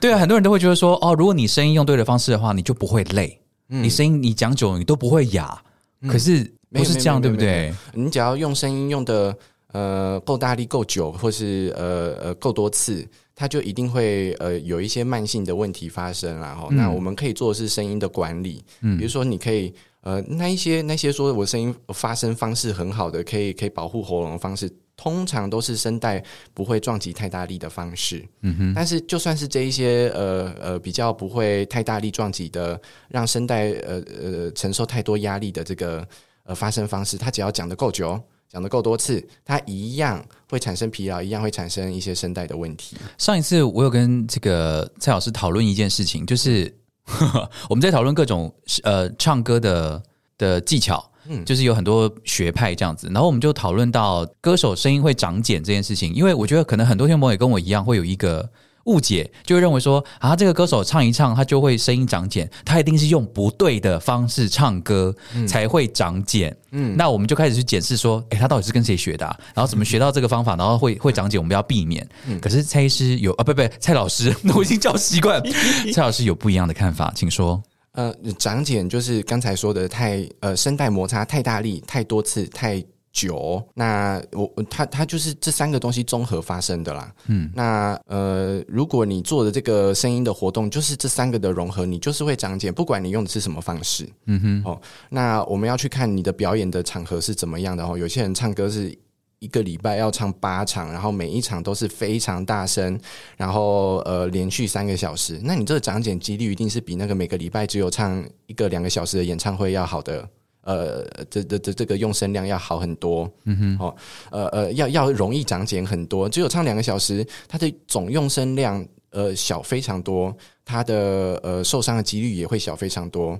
对啊，很多人都会觉得说，哦，如果你声音用对的方式的话，你就不会累，你声音你讲久了你都不会哑。可是不是这样，对不对？你只要用声音用的呃够大力、够久，或是呃呃够多次，它就一定会呃有一些慢性的问题发生然后、那我们可以做的是声音的管理，嗯，比如说你可以呃那一些那些说我声音发声方式很好的，可以可以保护喉咙的方式。通常都是声带不会撞击太大力的方式，嗯哼。但是就算是这一些呃呃比较不会太大力撞击的，让声带呃呃承受太多压力的这个呃发声方式，它只要讲的够久，讲的够多次，它一样会产生疲劳，一样会产生一些声带的问题。上一次我有跟这个蔡老师讨论一件事情，就是 我们在讨论各种呃唱歌的的技巧。嗯，就是有很多学派这样子，然后我们就讨论到歌手声音会长茧这件事情，因为我觉得可能很多听众朋友也跟我一样会有一个误解，就会认为说啊，这个歌手唱一唱他就会声音长茧，他一定是用不对的方式唱歌才会长茧。嗯，那我们就开始去检视说，诶，他到底是跟谁学的、啊，然后怎么学到这个方法，然后会会长茧，我们要避免。可是蔡医师有啊，不不，蔡老师，我已经叫习惯，蔡老师有不一样的看法，请说。呃，长茧就是刚才说的太呃声带摩擦太大力、太多次、太久。那我它它就是这三个东西综合发生的啦。嗯，那呃，如果你做的这个声音的活动就是这三个的融合，你就是会长茧，不管你用的是什么方式。嗯哼，哦，那我们要去看你的表演的场合是怎么样的哦。有些人唱歌是。一个礼拜要唱八场，然后每一场都是非常大声，然后呃连续三个小时，那你这个长茧几率一定是比那个每个礼拜只有唱一个两个小时的演唱会要好的。呃，这这这这个用声量要好很多，嗯哼，哦，呃呃，要要容易长茧很多。只有唱两个小时，它的总用声量呃小非常多，它的呃受伤的几率也会小非常多。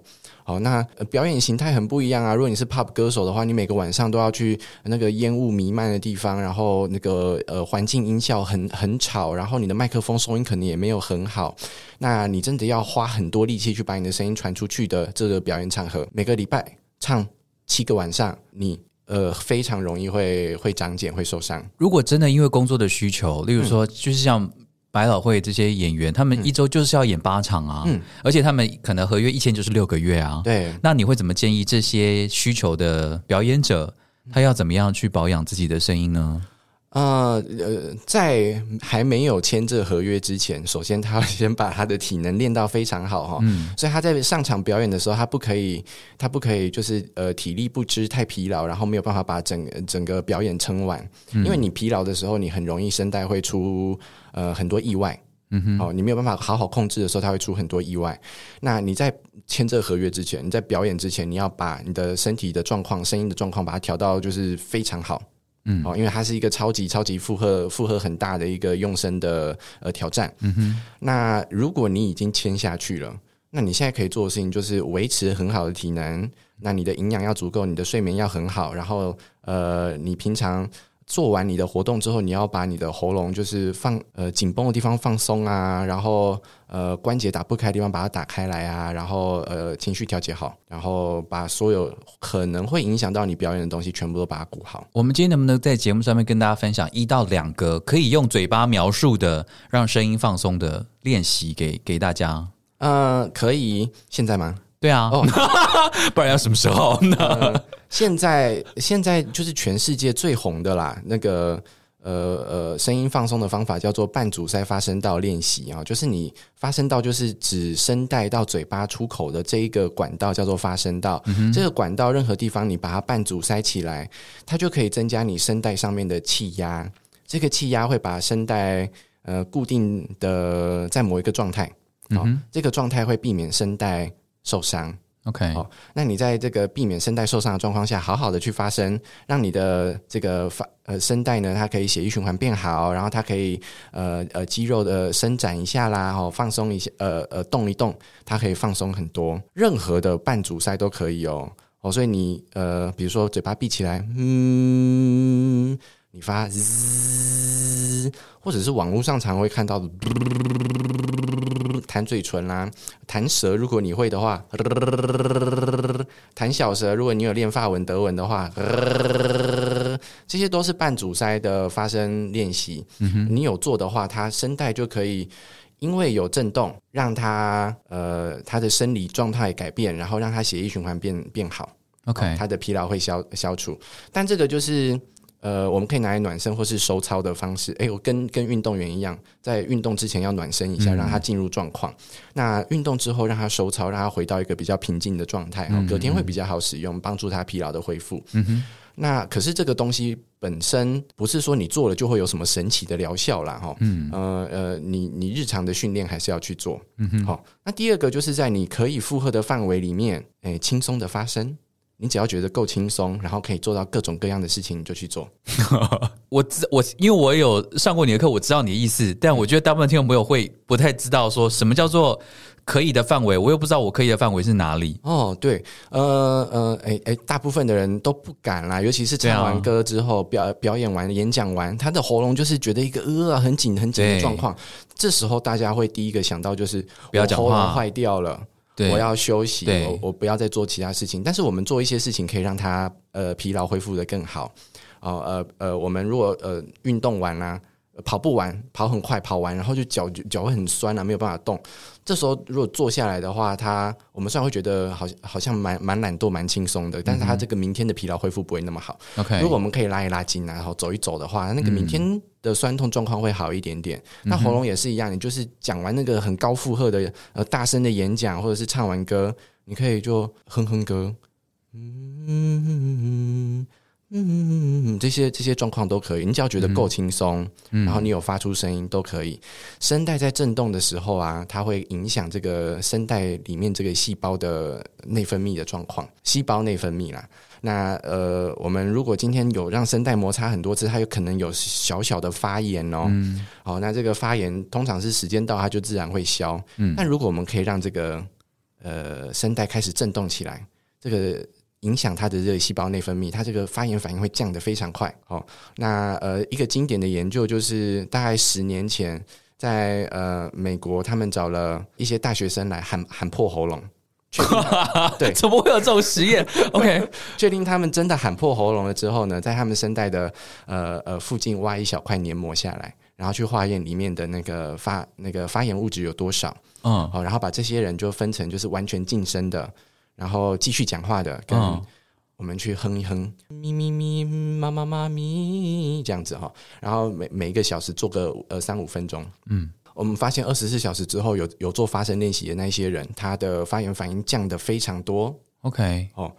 好，那、呃、表演形态很不一样啊。如果你是 pop 歌手的话，你每个晚上都要去那个烟雾弥漫的地方，然后那个呃环境音效很很吵，然后你的麦克风收音可能也没有很好。那你真的要花很多力气去把你的声音传出去的这个表演场合，每个礼拜唱七个晚上，你呃非常容易会会长茧，会受伤。如果真的因为工作的需求，例如说，就是像百老汇这些演员，他们一周就是要演八场啊，嗯。而且他们可能合约一签就是六个月啊。对，那你会怎么建议这些需求的表演者，他要怎么样去保养自己的声音呢？呃呃，在还没有签这合约之前，首先他要先把他的体能练到非常好哈，嗯，所以他在上场表演的时候，他不可以，他不可以就是呃体力不支、太疲劳，然后没有办法把整整个表演撑完，因为你疲劳的时候，你很容易声带会出呃很多意外，嗯哼，哦，你没有办法好好控制的时候，它会出很多意外。那你在签这个合约之前，你在表演之前，你要把你的身体的状况、声音的状况，把它调到就是非常好。嗯，哦，因为它是一个超级超级负荷负荷很大的一个用声的呃挑战。嗯哼，那如果你已经签下去了，那你现在可以做的事情就是维持很好的体能，那你的营养要足够，你的睡眠要很好，然后呃，你平常。做完你的活动之后，你要把你的喉咙就是放呃紧绷的地方放松啊，然后呃关节打不开的地方把它打开来啊，然后呃情绪调节好，然后把所有可能会影响到你表演的东西全部都把它鼓好。我们今天能不能在节目上面跟大家分享一到两个可以用嘴巴描述的让声音放松的练习给给大家？呃，可以，现在吗？对啊，不然要什么时候呢？现在现在就是全世界最红的啦，那个呃呃，声音放松的方法叫做半阻塞发声道练习啊，就是你发声道就是指声带到嘴巴出口的这一个管道叫做发声道，这个管道任何地方你把它半阻塞起来，它就可以增加你声带上面的气压，这个气压会把声带呃固定的在某一个状态，好，这个状态会避免声带。受伤，OK，好，那你在这个避免声带受伤的状况下，好好的去发声，让你的这个发呃声带呢，它可以血液循环变好，然后它可以呃呃肌肉的伸展一下啦，哦，放松一下，呃呃动一动，它可以放松很多。任何的半阻塞都可以哦，哦，所以你呃，比如说嘴巴闭起来，嗯，你发滋，或者是网络上常会看到的。弹嘴唇啦，弹舌，如果你会的话；弹小舌，如果你有练法文、德文的话，这些都是半阻塞的发声练习。你有做的话，它声带就可以因为有震动，让它呃它的生理状态改变，然后让它血液循环变变好。OK，它的疲劳会消消除。但这个就是。呃，我们可以拿来暖身或是收操的方式。哎，我跟跟运动员一样，在运动之前要暖身一下，让他进入状况。那运动之后让他收操，让他回到一个比较平静的状态，隔天会比较好使用，帮助他疲劳的恢复。嗯哼。那可是这个东西本身不是说你做了就会有什么神奇的疗效啦，哈。嗯。呃呃，你你日常的训练还是要去做。嗯哼。好，那第二个就是在你可以负荷的范围里面，哎，轻松的发声。你只要觉得够轻松，然后可以做到各种各样的事情，你就去做。我知我因为我有上过你的课，我知道你的意思。但我觉得大部分听众朋友会不太知道说什么叫做可以的范围，我又不知道我可以的范围是哪里。哦，对，呃呃，哎哎，大部分的人都不敢啦，尤其是唱完歌之后，表表演完、演讲完，他的喉咙就是觉得一个呃很紧很紧的状况。这时候大家会第一个想到就是不要讲话，坏掉了。我要休息，我我不要再做其他事情。但是我们做一些事情可以让他呃疲劳恢复的更好。哦呃呃，我们如果呃运动完啦。跑步完，跑很快，跑完然后就脚脚会很酸啊，没有办法动。这时候如果坐下来的话，他我们虽然会觉得好像好像蛮蛮懒惰、蛮轻松的，但是他这个明天的疲劳恢复不会那么好。OK，如果我们可以拉一拉筋啊，然后走一走的话，那个明天的酸痛状况会好一点点。那喉咙也是一样，你就是讲完那个很高负荷的呃大声的演讲，或者是唱完歌，你可以就哼哼歌，嗯。嗯，嗯嗯嗯嗯这些这些状况都可以，你只要觉得够轻松，然后你有发出声音都可以。声带在震动的时候啊，它会影响这个声带里面这个细胞的内分泌的状况，细胞内分泌啦。那呃，我们如果今天有让声带摩擦很多次，它有可能有小小的发炎哦。好，那这个发炎通常是时间到它就自然会消。嗯，但如果我们可以让这个呃声带开始震动起来，这个。影响它的热细胞内分泌，它这个发炎反应会降得非常快。哦，那呃，一个经典的研究就是大概十年前，在呃美国，他们找了一些大学生来喊喊破喉咙，对，怎么会有这种实验？OK，确定他们真的喊破喉咙了之后呢，在他们声带的呃呃附近挖一小块黏膜下来，然后去化验里面的那个发那个发炎物质有多少。嗯，好，然后把这些人就分成就是完全晋升的。然后继续讲话的，跟我们去哼一哼咪咪咪妈妈妈咪这样子哈，然后每每一个小时做个呃三五分钟，嗯，我们发现二十四小时之后有有做发声练习的那一些人，他的发言反应降的非常多。OK，哦，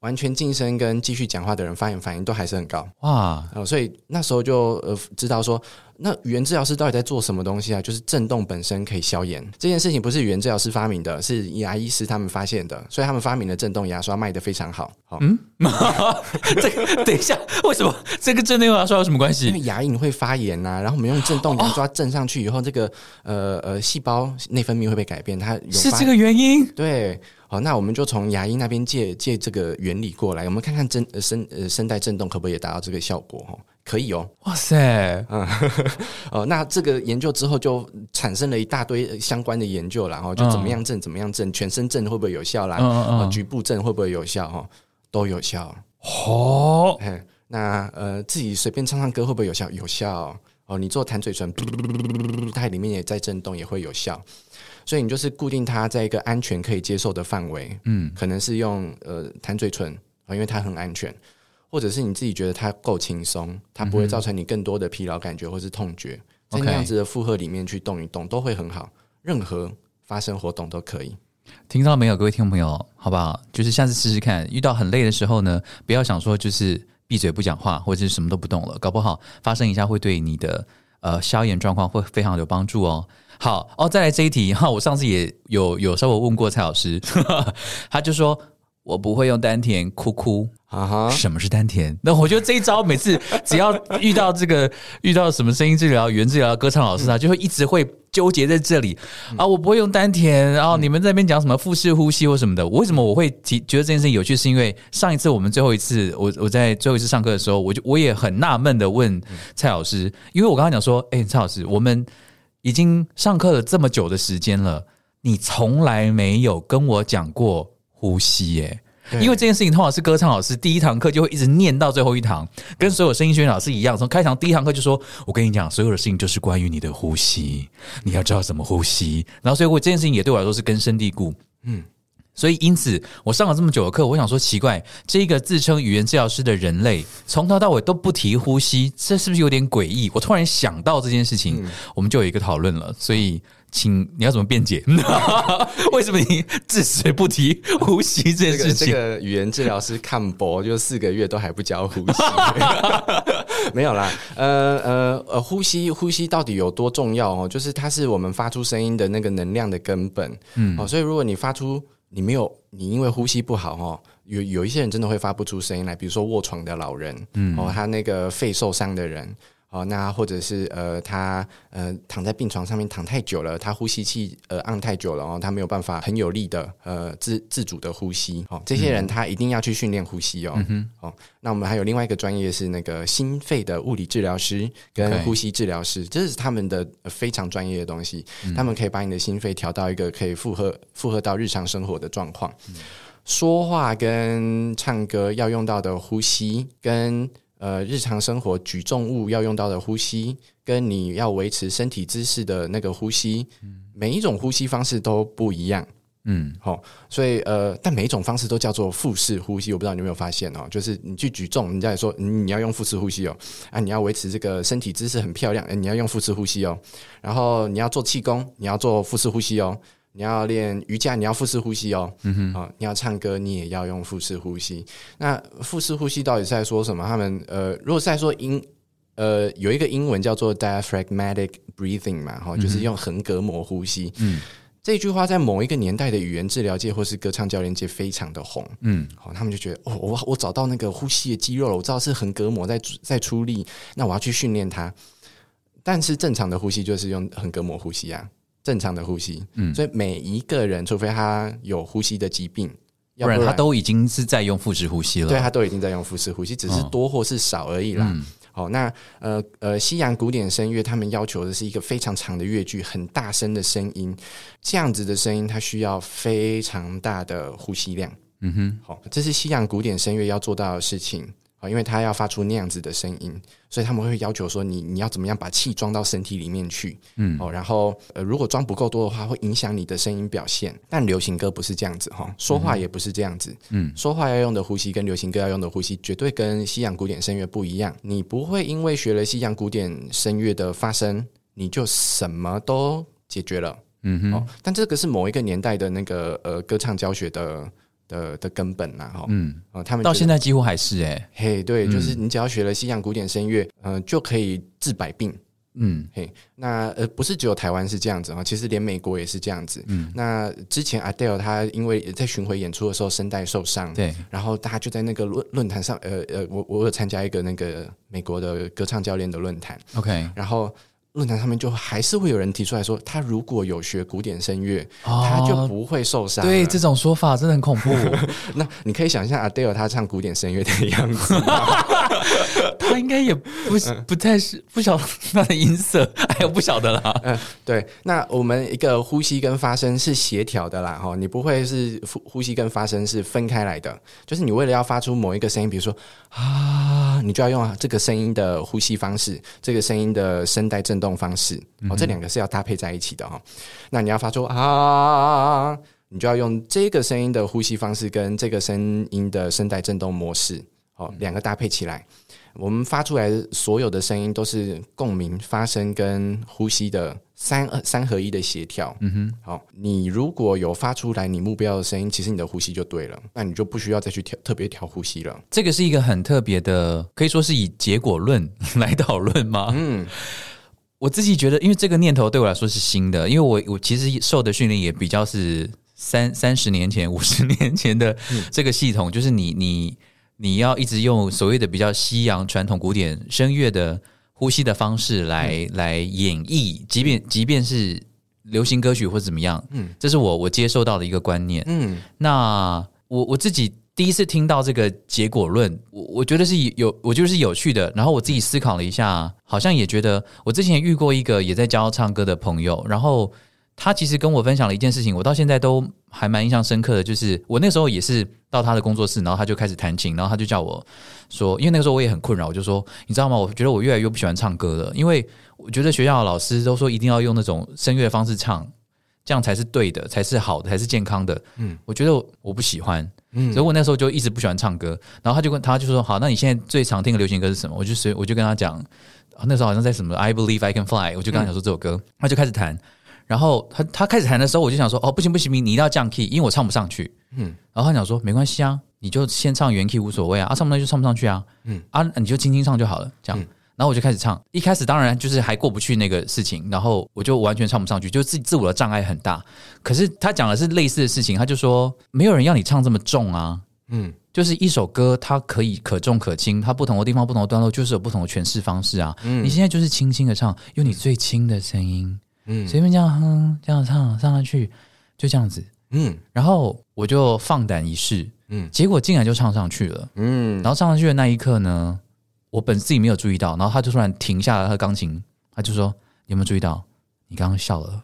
完全晋升跟继续讲话的人发言反应都还是很高。哇，哦，所以那时候就呃知道说，那语言治疗师到底在做什么东西啊？就是震动本身可以消炎，这件事情不是语言治疗师发明的，是牙医师他们发现的，所以他们发明了震动牙刷，卖的非常好。好、这个等一下，为什么这个震动牙刷有什么关系因为系？牙龈会发炎呐、然后我们用震动牙刷震上去以后，这个呃呃细胞内分泌会被改变，它有发是这个原因？对。好，那我们就从牙医那边借借这个原理过来，我们看看震呃声呃声带震动可不可以达到这个效果？哦，可以哦。哇塞，嗯 哦，那这个研究之后就产生了一大堆呃相关的研究啦，然后就怎么样震，怎么样震，全身震会不会有效啦？嗯嗯局部震会不会有效？哈，都有效。哦，嘿，那呃，自己随便唱唱歌会不会有效？有效。哦，你做弹嘴唇，它里面也在震动，也会有效。所以你就是固定它在一个安全可以接受的范围，嗯，可能是用呃弹嘴唇啊、因为它很安全，或者是你自己觉得它够轻松，它不会造成你更多的疲劳感觉或是痛觉，在 OK 那样子的负荷里面去动一动都会很好，任何发生活动都可以。听到没有，各位听众朋友，好不好？就是下次试试看，遇到很累的时候呢，不要想说就是闭嘴不讲话，或者是什么都不动了，搞不好发生一下会对你的呃消炎状况会非常有帮助哦。好哦，再来这一题哈，我上次也有有稍微问过蔡老师，他就说我不会用丹田哭哭。啊哈，什么是丹田？那我觉得这一招每次 只要遇到这个遇到什么声音治疗、语言治疗、歌唱老师啊，就会一直会纠结在这里啊。我不会用丹田，然后你们在那边讲什么腹式呼吸或什么的，我为什么我会提觉得这件事情有趣？是因为上一次我们最后一次，我我在最后一次上课的时候，我就我也很纳闷的问蔡老师，因为我刚刚讲说，哎、蔡老师，我们已经上课了这么久的时间了，你从来没有跟我讲过呼吸耶、对因为这件事情通常是歌唱老师第一堂课就会一直念到最后一堂，跟所有声音学院老师一样，从开场第一堂课就说：“我跟你讲，所有的事情就是关于你的呼吸，你要知道怎么呼吸。”然后，所以我这件事情也对我来说是根深蒂固。嗯，所以因此我上了这么久的课，我想说奇怪，这个自称语言治疗师的人类从头到尾都不提呼吸，这是不是有点诡异？我突然想到这件事情，我们就有一个讨论了。所以，请你要怎么辩解？为什么你至死不提呼吸这件这个这事情？个语言治疗师看博就四个月都还不教呼吸，没有啦，呃呃呃，呼吸呼吸到底有多重要哦？就是它是我们发出声音的那个能量的根本，嗯，哦，所以如果你发出你没有你因为呼吸不好哦，有有一些人真的会发不出声音来，比如说卧床的老人，嗯，哦，他那个肺受伤的人。哦，那或者是呃，他呃躺在病床上面躺太久了，他呼吸器呃按太久了然哦，他没有办法很有力的呃自自主的呼吸哦，这些人他一定要去训练呼吸哦。嗯哦，那我们还有另外一个专业是那个心肺的物理治疗师跟呼吸治疗师，这是他们的呃非常专业的东西，他们可以把你的心肺调到一个可以负荷负荷到日常生活的状况。说话跟唱歌要用到的呼吸，跟呃日常生活举重物要用到的呼吸，跟你要维持身体姿势的那个呼吸，每一种呼吸方式都不一样。嗯，好、所以呃，但每一种方式都叫做腹式呼吸，我不知道你有没有发现哦，就是你去举重，人家也说嗯你要用腹式呼吸哦，啊，你要维持这个身体姿势很漂亮，呃你要用腹式呼吸哦，然后你要做气功，你要做腹式呼吸哦，你要练瑜伽，你要腹式呼吸哦，嗯哼，啊、你要唱歌，你也要用腹式呼吸。那腹式呼吸到底是在说什么？他们呃，如果是在说英。呃，有一个英文叫做 diaphragmatic breathing 嘛，哈，就是用横膈膜呼吸。嗯，这句话在某一个年代的语言治疗界或是歌唱教练界非常的红。嗯，好，他们就觉得哦，我我找到那个呼吸的肌肉了，我知道是横膈膜在在出力，那我要去训练它。但是正常的呼吸就是用横膈膜呼吸啊，正常的呼吸。嗯，所以每一个人，除非他有呼吸的疾病，要不然他都已经是在用腹式呼吸了。对他都已经在用腹式呼吸，只是多或是少而已啦。好，那呃呃，西洋古典声乐他们要求的是一个非常长的乐句，很大声的声音，这样子的声音它需要非常大的呼吸量。嗯哼，好，这是西洋古典声乐要做到的事情。啊，因为他要发出那样子的声音，所以他们会要求说你你要怎么样把气装到身体里面去，嗯，哦，然后呃，如果装不够多的话，会影响你的声音表现。但流行歌不是这样子哈，说话也不是这样子，嗯，说话要用的呼吸跟流行歌要用的呼吸绝对跟西洋古典声乐不一样。你不会因为学了西洋古典声乐的发声，你就什么都解决了，嗯哼。哦，但这个是某一个年代的那个呃歌唱教学的。的的根本呐，哈，嗯，啊，他们到现在几乎还是哎，嘿，对，就是你只要学了西洋古典声乐，嗯，就可以治百病，嗯，嘿，那呃，不是只有台湾是这样子啊，其实连美国也是这样子，嗯，那之前 Adele 他因为在巡回演出的时候声带受伤，对，然后大家就在那个论论坛上，呃呃，我我有参加一个那个美国的歌唱教练的论坛，OK，然后。论坛上面就还是会有人提出来说，他如果有学古典声乐，他就不会受伤。对这种说法真的很恐怖。那你可以想象 Adele 他唱古典声乐的样子，他应该也不不太是不晓得他的音色，哎呦不晓得啦。嗯，对。那我们一个呼吸跟发声是协调的啦，哈，你不会是呼呼吸跟发声是分开来的，就是你为了要发出某一个声音，比如说啊，你就要用这个声音的呼吸方式，这个声音的声带振动。方式哦，这两个是要搭配在一起的哈。那你要发出啊，你就要用这个声音的呼吸方式跟这个声音的声带振动模式哦，两个搭配起来，我们发出来所有的声音都是共鸣、发声跟呼吸的三三合一的协调。嗯哼，好，你如果有发出来你目标的声音，其实你的呼吸就对了，那你就不需要再去调特别调呼吸了。这个是一个很特别的，可以说是以结果论来讨论吗？嗯。我自己觉得，因为这个念头对我来说是新的，因为我我其实受的训练也比较是三三十年前、五十年前的这个系统，就是你你你要一直用所谓的比较西洋传统古典声乐的呼吸的方式来来演绎，即便即便是流行歌曲或者怎么样，嗯，这是我我接受到的一个观念，嗯，那我我自己。第一次听到这个结果论，我我觉得是有，我觉得是有趣的。然后我自己思考了一下，好像也觉得，我之前遇过一个也在教唱歌的朋友，然后他其实跟我分享了一件事情，我到现在都还蛮印象深刻的。就是我那时候也是到他的工作室，然后他就开始弹琴，然后他就叫我说，因为那个时候我也很困扰，我就说，你知道吗？我觉得我越来越不喜欢唱歌了，因为我觉得学校的老师都说一定要用那种声乐方式唱。这样才是对的，才是好的，才是健康的。嗯，我觉得我不喜欢，嗯，所以我那时候就一直不喜欢唱歌。然后他就跟他就说：“好，那你现在最常听的流行歌是什么？”我就随我就跟他讲，那时候好像在什么《I Believe I Can Fly》，我就跟他讲说这首歌，他就开始弹。然后他他开始弹的时候，我就想说：“哦，不行不行，你你一定要降 key，因为我唱不上去。”嗯，然后他讲说：“没关系啊，你就先唱原 key 无所谓啊，啊唱不上去就唱不上去啊，嗯啊你就轻轻唱就好了，这样。”然后我就开始唱，一开始当然就是还过不去那个事情，然后我就完全唱不上去，就自自我的障碍很大。可是他讲的是类似的事情，他就说没有人要你唱这么重啊，嗯，就是一首歌它可以可重可轻，它不同的地方、不同的段落就是有不同的诠释方式啊。嗯，你现在就是轻轻的唱，用你最轻的声音，嗯，随便这样哼，这样唱上上去，就这样子，嗯，然后我就放胆一试，嗯，结果竟然就唱上去了，嗯，然后唱上去的那一刻呢？我本自己没有注意到，然后他就突然停下了他的钢琴，他就说：“有没有注意到？你刚刚笑了，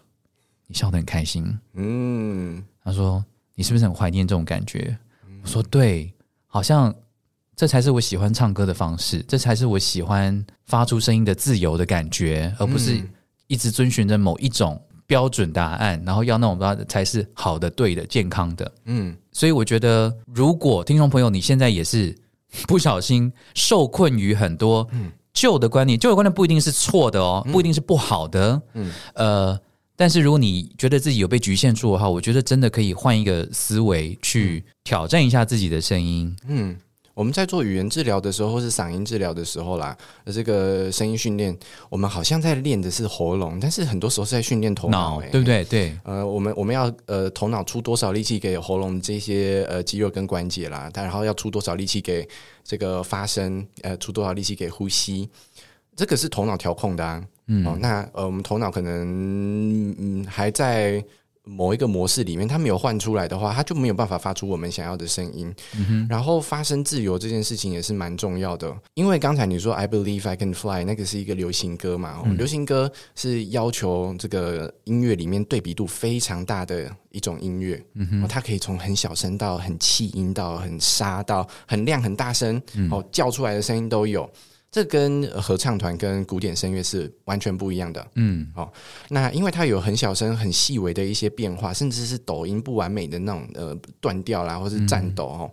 你笑得很开心。”嗯，他说：“你是不是很怀念这种感觉？”我说：“对，好像这才是我喜欢唱歌的方式，这才是我喜欢发出声音的自由的感觉，而不是一直遵循着某一种标准答案，然后要那种才是好的、对的、健康的。”嗯，所以我觉得，如果听众朋友你现在也是。不小心受困于很多旧的观念，旧的观念不一定是错的哦，不一定是不好的。嗯，呃，但是如果你觉得自己有被局限住的话，我觉得真的可以换一个思维去挑战一下自己的声音。嗯。我们在做语言治疗的时候，或是嗓音治疗的时候啦，这个声音训练，我们好像在练的是喉咙，但是很多时候是在训练头脑，对不对？对，呃，我们我们要呃头脑出多少力气给喉咙这些呃肌肉跟关节啦，但然后要出多少力气给这个发声，呃，出多少力气给呼吸，这个是头脑调控的啊。嗯，哦，那呃，我们头脑可能嗯还在某一个模式里面，它没有换出来的话，它就没有办法发出我们想要的声音。然后发声自由这件事情也是蛮重要的，因为刚才你说 "I believe I can fly" 那个是一个流行歌嘛，哦流行歌是要求这个音乐里面对比度非常大的一种音乐，哦它可以从很小声到很气音到很沙到很亮很大声，哦叫出来的声音都有。这跟呃合唱团跟古典声乐是完全不一样的。嗯，哦，那因为它有很小声、很细微的一些变化，甚至是抖音不完美的那种呃断掉啦，或是颤抖哦。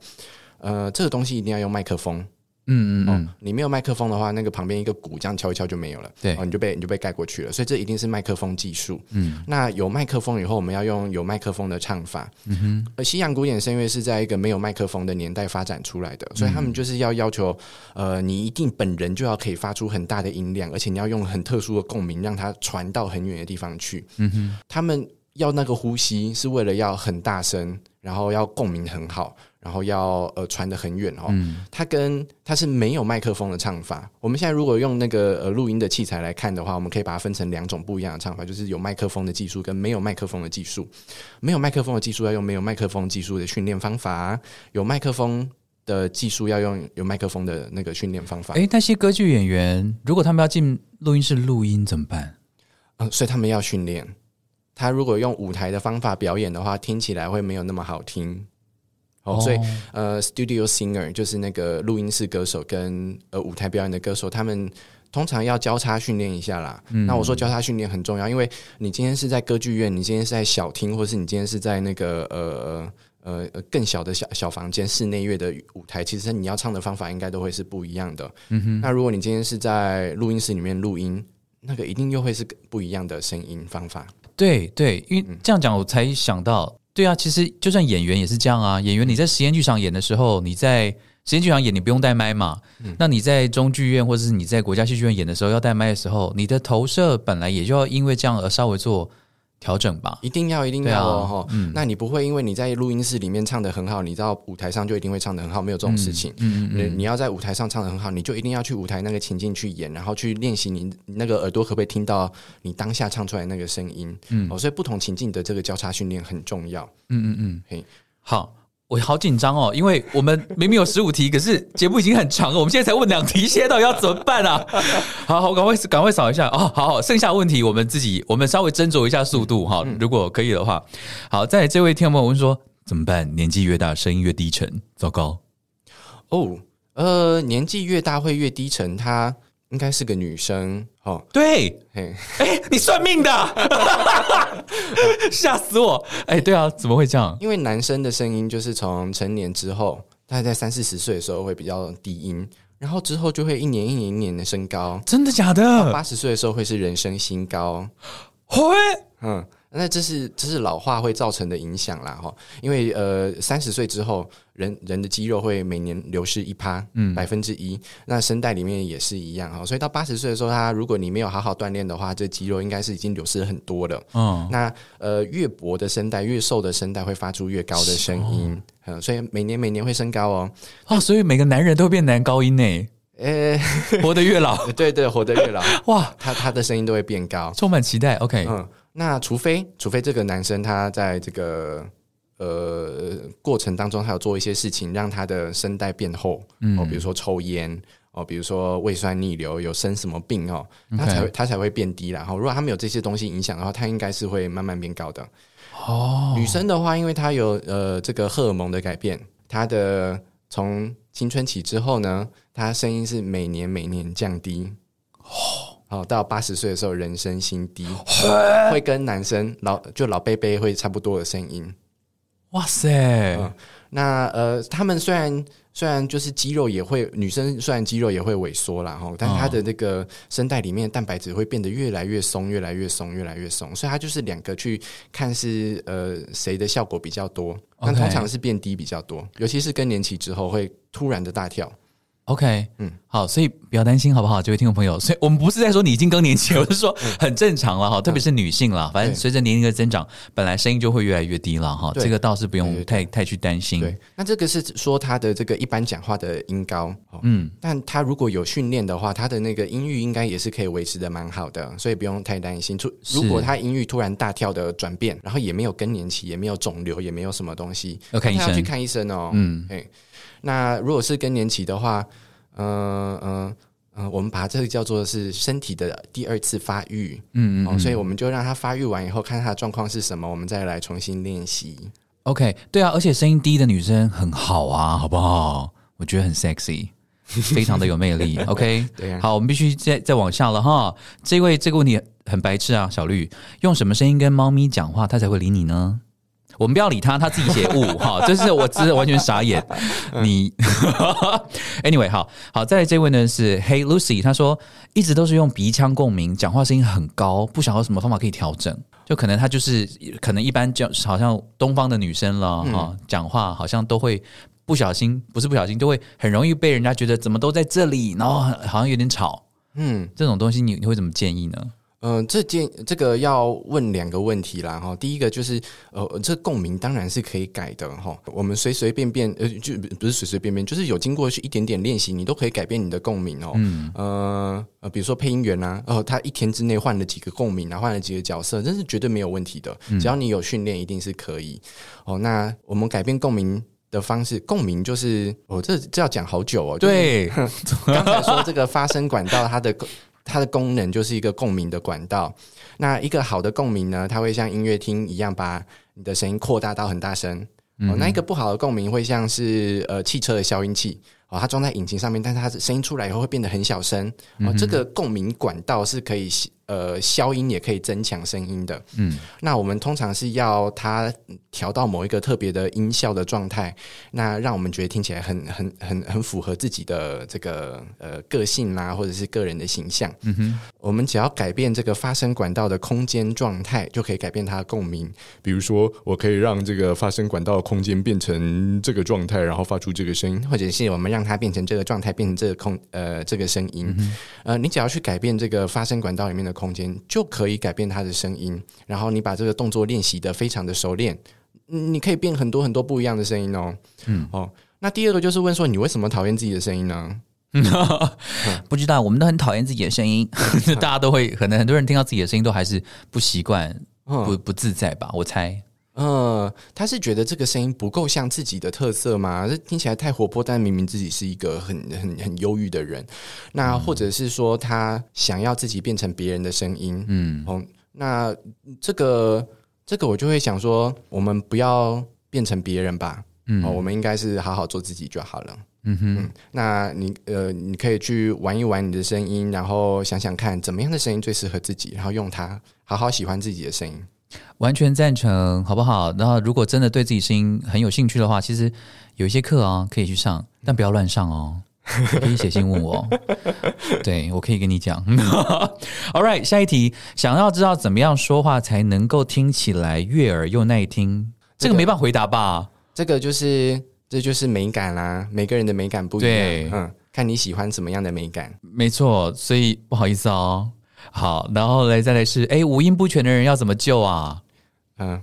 呃，这个东西一定要用麦克风。哦嗯嗯。嗯，，你没有麦克风的话，那个旁边一个鼓这样敲一敲就没有了，对。哦，你就被你就被盖过去了，所以这一定是麦克风技术。嗯，那有麦克风以后，我们要用有麦克风的唱法。嗯哼，而西洋古典声乐是在一个没有麦克风的年代发展出来的，所以他们就是要要求，呃，你一定本人就要可以发出很大的音量，而且你要用很特殊的共鸣，让它传到很远的地方去。嗯哼，他们要那个呼吸是为了要很大声，然后要共鸣很好，然后要呃传的很远哦。它跟它是没有麦克风的唱法。我们现在如果用那个呃录音的器材来看的话，我们可以把它分成两种不一样的唱法，就是有麦克风的技术跟没有麦克风的技术。没有麦克风的技术要用没有麦克风技术的训练方法，有麦克风的技术要用有麦克风的那个训练方法。哎，那些歌剧演员如果他们要进录音室录音怎么办？嗯、所以他们要训练。他如果用舞台的方法表演的话，听起来会没有那么好听。哦，所以呃，studio singer 就是那个录音室歌手跟呃舞台表演的歌手，他们通常要交叉训练一下啦。那我说交叉训练很重要，因为你今天是在歌剧院，你今天是在小厅，或是你今天是在那个呃。呃呃，更小的小小房间室内乐的舞台，其实你要唱的方法应该都会是不一样的。嗯哼。那如果你今天是在录音室里面录音，那个一定又会是不一样的声音方法。对对，因为这样讲我才想到，对啊，其实就算演员也是这样啊。演员你在实验剧场演的时候，你在实验剧场演，你不用带麦嘛。那你在中剧院或者是你在国家戏剧院演的时候要带麦的时候，你的投射本来也就要因为这样而稍微做调整吧。一定要，一定要哦！嗯、那你不会因为你在录音室里面唱的很好，你到舞台上就一定会唱的很好，没有这种事情。嗯嗯你你要在舞台上唱的很好，你就一定要去舞台那个情境去演，然后去练习你你那个耳朵可不可以听到你当下唱出来那个声音。嗯，哦，所以不同情境的这个交叉训练很重要。嗯嗯嗯，嘿，好。我好紧张哦，因为我们明明有十五题，可是节目已经很长了，我们现在才问两题，现在到底要怎么办啊？好好，赶快赶快扫一下哦。好好，剩下问题我们自己，我们稍微斟酌一下速度哈，如果可以的话。好，在这位听众朋友问说怎么办？年纪越大，声音越低沉，糟糕。哦，呃，年纪越大会越低沉，她应该是个女生。哦，对，嘿，哎，你算命的，吓死我！哎，对啊，怎么会这样？因为男生的声音就是从成年之后，大概在三四十岁的时候会比较低音，然后之后就会一年一年一年的升高。真的假的？八十岁的时候会是人生新高，会嗯，那这是这是老化会造成的影响啦哈，因为呃三十岁之后，人人的肌肉会每年流失一趴，嗯，百分之一，那声带里面也是一样哈，所以到八十岁的时候，他如果你没有好好锻炼的话，这肌肉应该是已经流失很多了，嗯，那呃越薄的声带，越瘦的声带会发出越高的声音，嗯，所以每年每年会升高哦，哦，所以每个男人都会变男高音呢，呃，活得越老，对对，活得越老，哇，他他的声音都会变高，充满期待。OK，嗯，那除非除非这个男生他在这个呃过程当中，他有做一些事情让他的声带变厚，嗯哦，比如说抽烟。哦，比如说胃酸逆流，有生什么病哦，他才会他才会变低。然后，如果他没有这些东西影响的话，他应该是会慢慢变高的。哦，女生的话，因为她有呃这个荷尔蒙的改变，她的从青春期之后呢，她声音是每年每年降低。哦，到八十岁的时候，人生新低，会跟男生老就老贝贝会差不多的声音。哇塞，嗯那呃，他们虽然虽然就是肌肉也会，女生虽然肌肉也会萎缩啦，哈，但她的那个声带里面的蛋白质会变得越来越松，越来越松，越来越松，所以它就是两个去看是呃谁的效果比较多，那通常是变低比较多，尤其是更年期之后会突然的大跳。OK，嗯，好，所以不要担心，好不好，这位听众朋友？所以我们不是在说你已经更年期，我是说很正常了哈，特别是女性了，反正随着年龄的增长，本来声音就会越来越低了哈，这个倒是不用太太去担心。对，那这个是说他的这个一般讲话的音高，哦，嗯，但他如果有训练的话，他的那个音域应该也是可以维持的蛮好的，所以不用太担心。突如果他音域突然大跳的转变，然后也没有更年期，也没有肿瘤，也没有什么东西，要看医生要去看医生哦。嗯，哎，那如果是更年期的话，嗯、嗯、嗯、我们把这个叫做是身体的第二次发育，嗯嗯哦，所以我们就让他发育完以后，看他的状况是什么，我们再来重新练习。OK，对啊，而且声音低的女生很好啊，好不好？我觉得很 sexy，非常的有魅力。OK，对啊好，我们必须再再往下了哈。这位这个问题很白痴啊，小绿，用什么声音跟猫咪讲话，它才会理你呢？我们不要理他，他自己写误 哈，就是我真的完全傻眼。你 anyway 好好，再来这位呢是 Hey Lucy，他说一直都是用鼻腔共鸣，讲话声音很高，不晓得有什么方法可以调整。就可能他就是可能一般就好像东方的女生了哈、讲话好像都会不小心，不是不小心，就会很容易被人家觉得怎么都在这里，然后好像有点吵。嗯。这种东西你你会怎么建议呢？嗯，这件这个要问两个问题啦哈。第一个就是呃，这共鸣当然是可以改的哈。我们随随便便呃，就不是随随便便，就是有经过去一点点练习，你都可以改变你的共鸣哦。嗯，呃呃，比如说配音员啊，哦，他一天之内换了几个共鸣啊，换了几个角色，这是绝对没有问题的。只要你有训练，一定是可以。哦，那我们改变共鸣。的方式，共鸣就是哦，这这要讲好久哦。对，刚才说这个发声管道，它的它的功能就是一个共鸣的管道。那一个好的共鸣呢，它会像音乐厅一样，把你的声音扩大到很大声。哦，那一个不好的共鸣会像是呃汽车的消音器哦，它装在引擎上面，但是它的声音出来以后会变得很小声。哦，这个共鸣管道是可以呃消音，也可以增强声音的。嗯，那我们通常是要它调到某一个特别的音效的状态，那让我们觉得听起来很很很很符合自己的这个呃个性啦，或者是个人的形象。嗯哼，我们只要改变这个发声管道的空间状态，就可以改变它的共鸣。比如说，我可以让这个发声管道的空间变成这个状态，然后发出这个声音，或者是我们让它变成这个状态，变成这个空呃这个声音。呃，你只要去改变这个发声管道里面的空间，就可以改变他的声音。然后你把这个动作练习的非常的熟练，嗯你可以变很多很多不一样的声音哦。嗯，哦，那第二个就是问说，你为什么讨厌自己的声音呢？不知道，我们都很讨厌自己的声音，大家都会，可能很多人听到自己的声音都还是不习惯，不不自在吧？我猜。呃，他是觉得这个声音不够像自己的特色吗？这听起来太活泼，但明明自己是一个很很很忧郁的人。那或者是说，他想要自己变成别人的声音。嗯，哦，那这个这个我就会想说，我们不要变成别人吧。嗯，哦，我们应该是好好做自己就好了。嗯哼，那你呃，你可以去玩一玩你的声音，然后想想看怎么样的声音最适合自己，然后用它好好喜欢自己的声音。完全赞成，好不好？然后，如果真的对自己声音很有兴趣的话，其实有一些课啊可以去上，但不要乱上哦。可以写信问我，对我可以跟你讲。All right，下一题，想要知道怎么样说话才能够听起来悦耳又耐听，这个没办法回答吧？这个就是这就是美感啦，每个人的美感不一样，嗯，看你喜欢什么样的美感。没错，所以不好意思哦。好，然后来再来是，哎，五音不全的人要怎么救啊？嗯，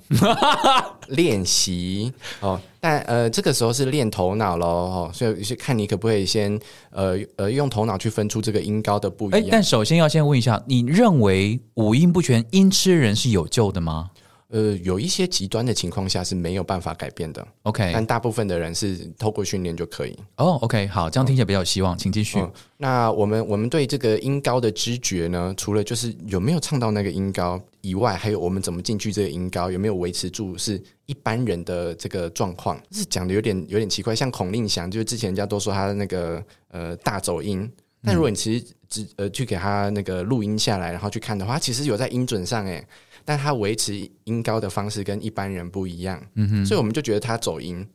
练习哦，但呃，这个时候是练头脑喽，哦，所以是看你可不可以先呃呃用头脑去分出这个音高的不一哎，样。但首先要先问一下，你认为五音不全音痴人是有救的吗呃，有一些极端的情况下是没有办法改变的，？OK，但大部分的人是透过训练就可以。哦，OK，好，这样听起来比较有希望，请继续。嗯，那我们我们对这个音高的知觉呢，除了就是有没有唱到那个音高以外，还有我们怎么进去这个音高，有没有维持住，是一般人的这个状况。是讲的有点有点奇怪，像孔令祥，就是之前人家都说他的那个呃大走音，但如果你其实只呃去给他那个录音下来，然后去看的话，他其实有在音准上诶，但他维持音高的方式跟一般人不一样，嗯哼，所以我们就觉得他走音。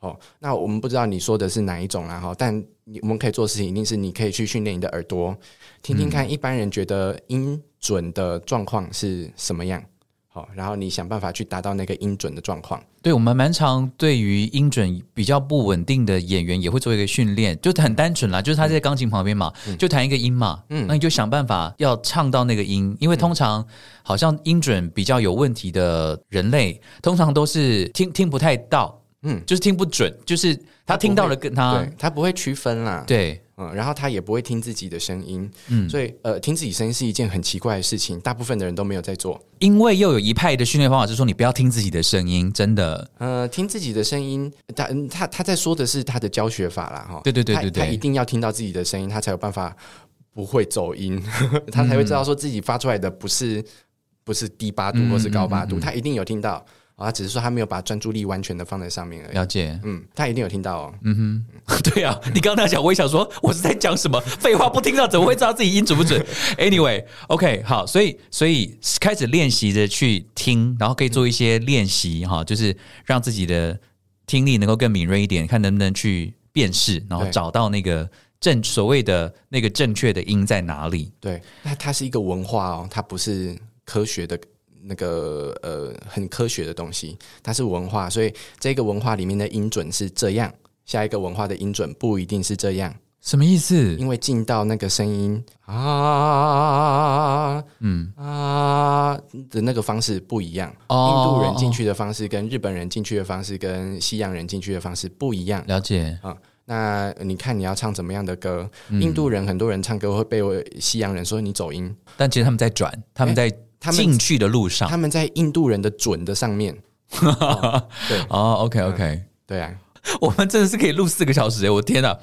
哦，那我们不知道你说的是哪一种啦哈，但你我们可以做事情一定是你可以去训练你的耳朵，听听看一般人觉得音准的状况是什么样。好，然后你想办法去达到那个音准的状况。对我们蛮常对于音准比较不稳定的演员也会做一个训练，就很单纯啦，就是他在钢琴旁边嘛，就弹一个音嘛，嗯，那你就想办法要唱到那个音，因为通常好像音准比较有问题的人类，通常都是听听不太到，嗯，就是听不准，就是他听到了跟他对他不会区分啦，对。嗯，然后他也不会听自己的声音，嗯，所以呃，听自己声音是一件很奇怪的事情，大部分的人都没有在做。因为又有一派的训练方法是说，你不要听自己的声音，真的。呃，听自己的声音，他他他在说的是他的教学法啦，哈，对对对对对，他一定要听到自己的声音，他才有办法不会走音，他才会知道说自己发出来的不是不是低八度或是高八度，他一定有听到。啊，只是说他没有把专注力完全的放在上面而已。了解，嗯，他一定有听到哦。嗯哼，对啊，你刚刚讲，我也想说，我是在讲什么废话？不听到怎么会知道自己音准不准？Anyway，OK，好，所以所以开始练习着去听，然后可以做一些练习哈，就是让自己的听力能够更敏锐一点，看能不能去辨识，然后找到那个正所谓的那个正确的音在哪里。对，那它是一个文化哦，它不是科学的。那个呃，很科学的东西，它是文化，所以这个文化里面的音准是这样，下一个文化的音准不一定是这样，什么意思？因为进到那个声音啊，嗯啊的那个方式不一样，印度人进去的方式跟日本人进去的方式跟西洋人进去的方式不一样，了解啊？那你看你要唱怎么样的歌？印度人很多人唱歌会被西洋人说你走音，但其实他们在转，他们在。他们进去的路上，他们在印度人的准的上面。对哦，OK OK，对啊，我们真的是可以录四个小时哎！我天呐，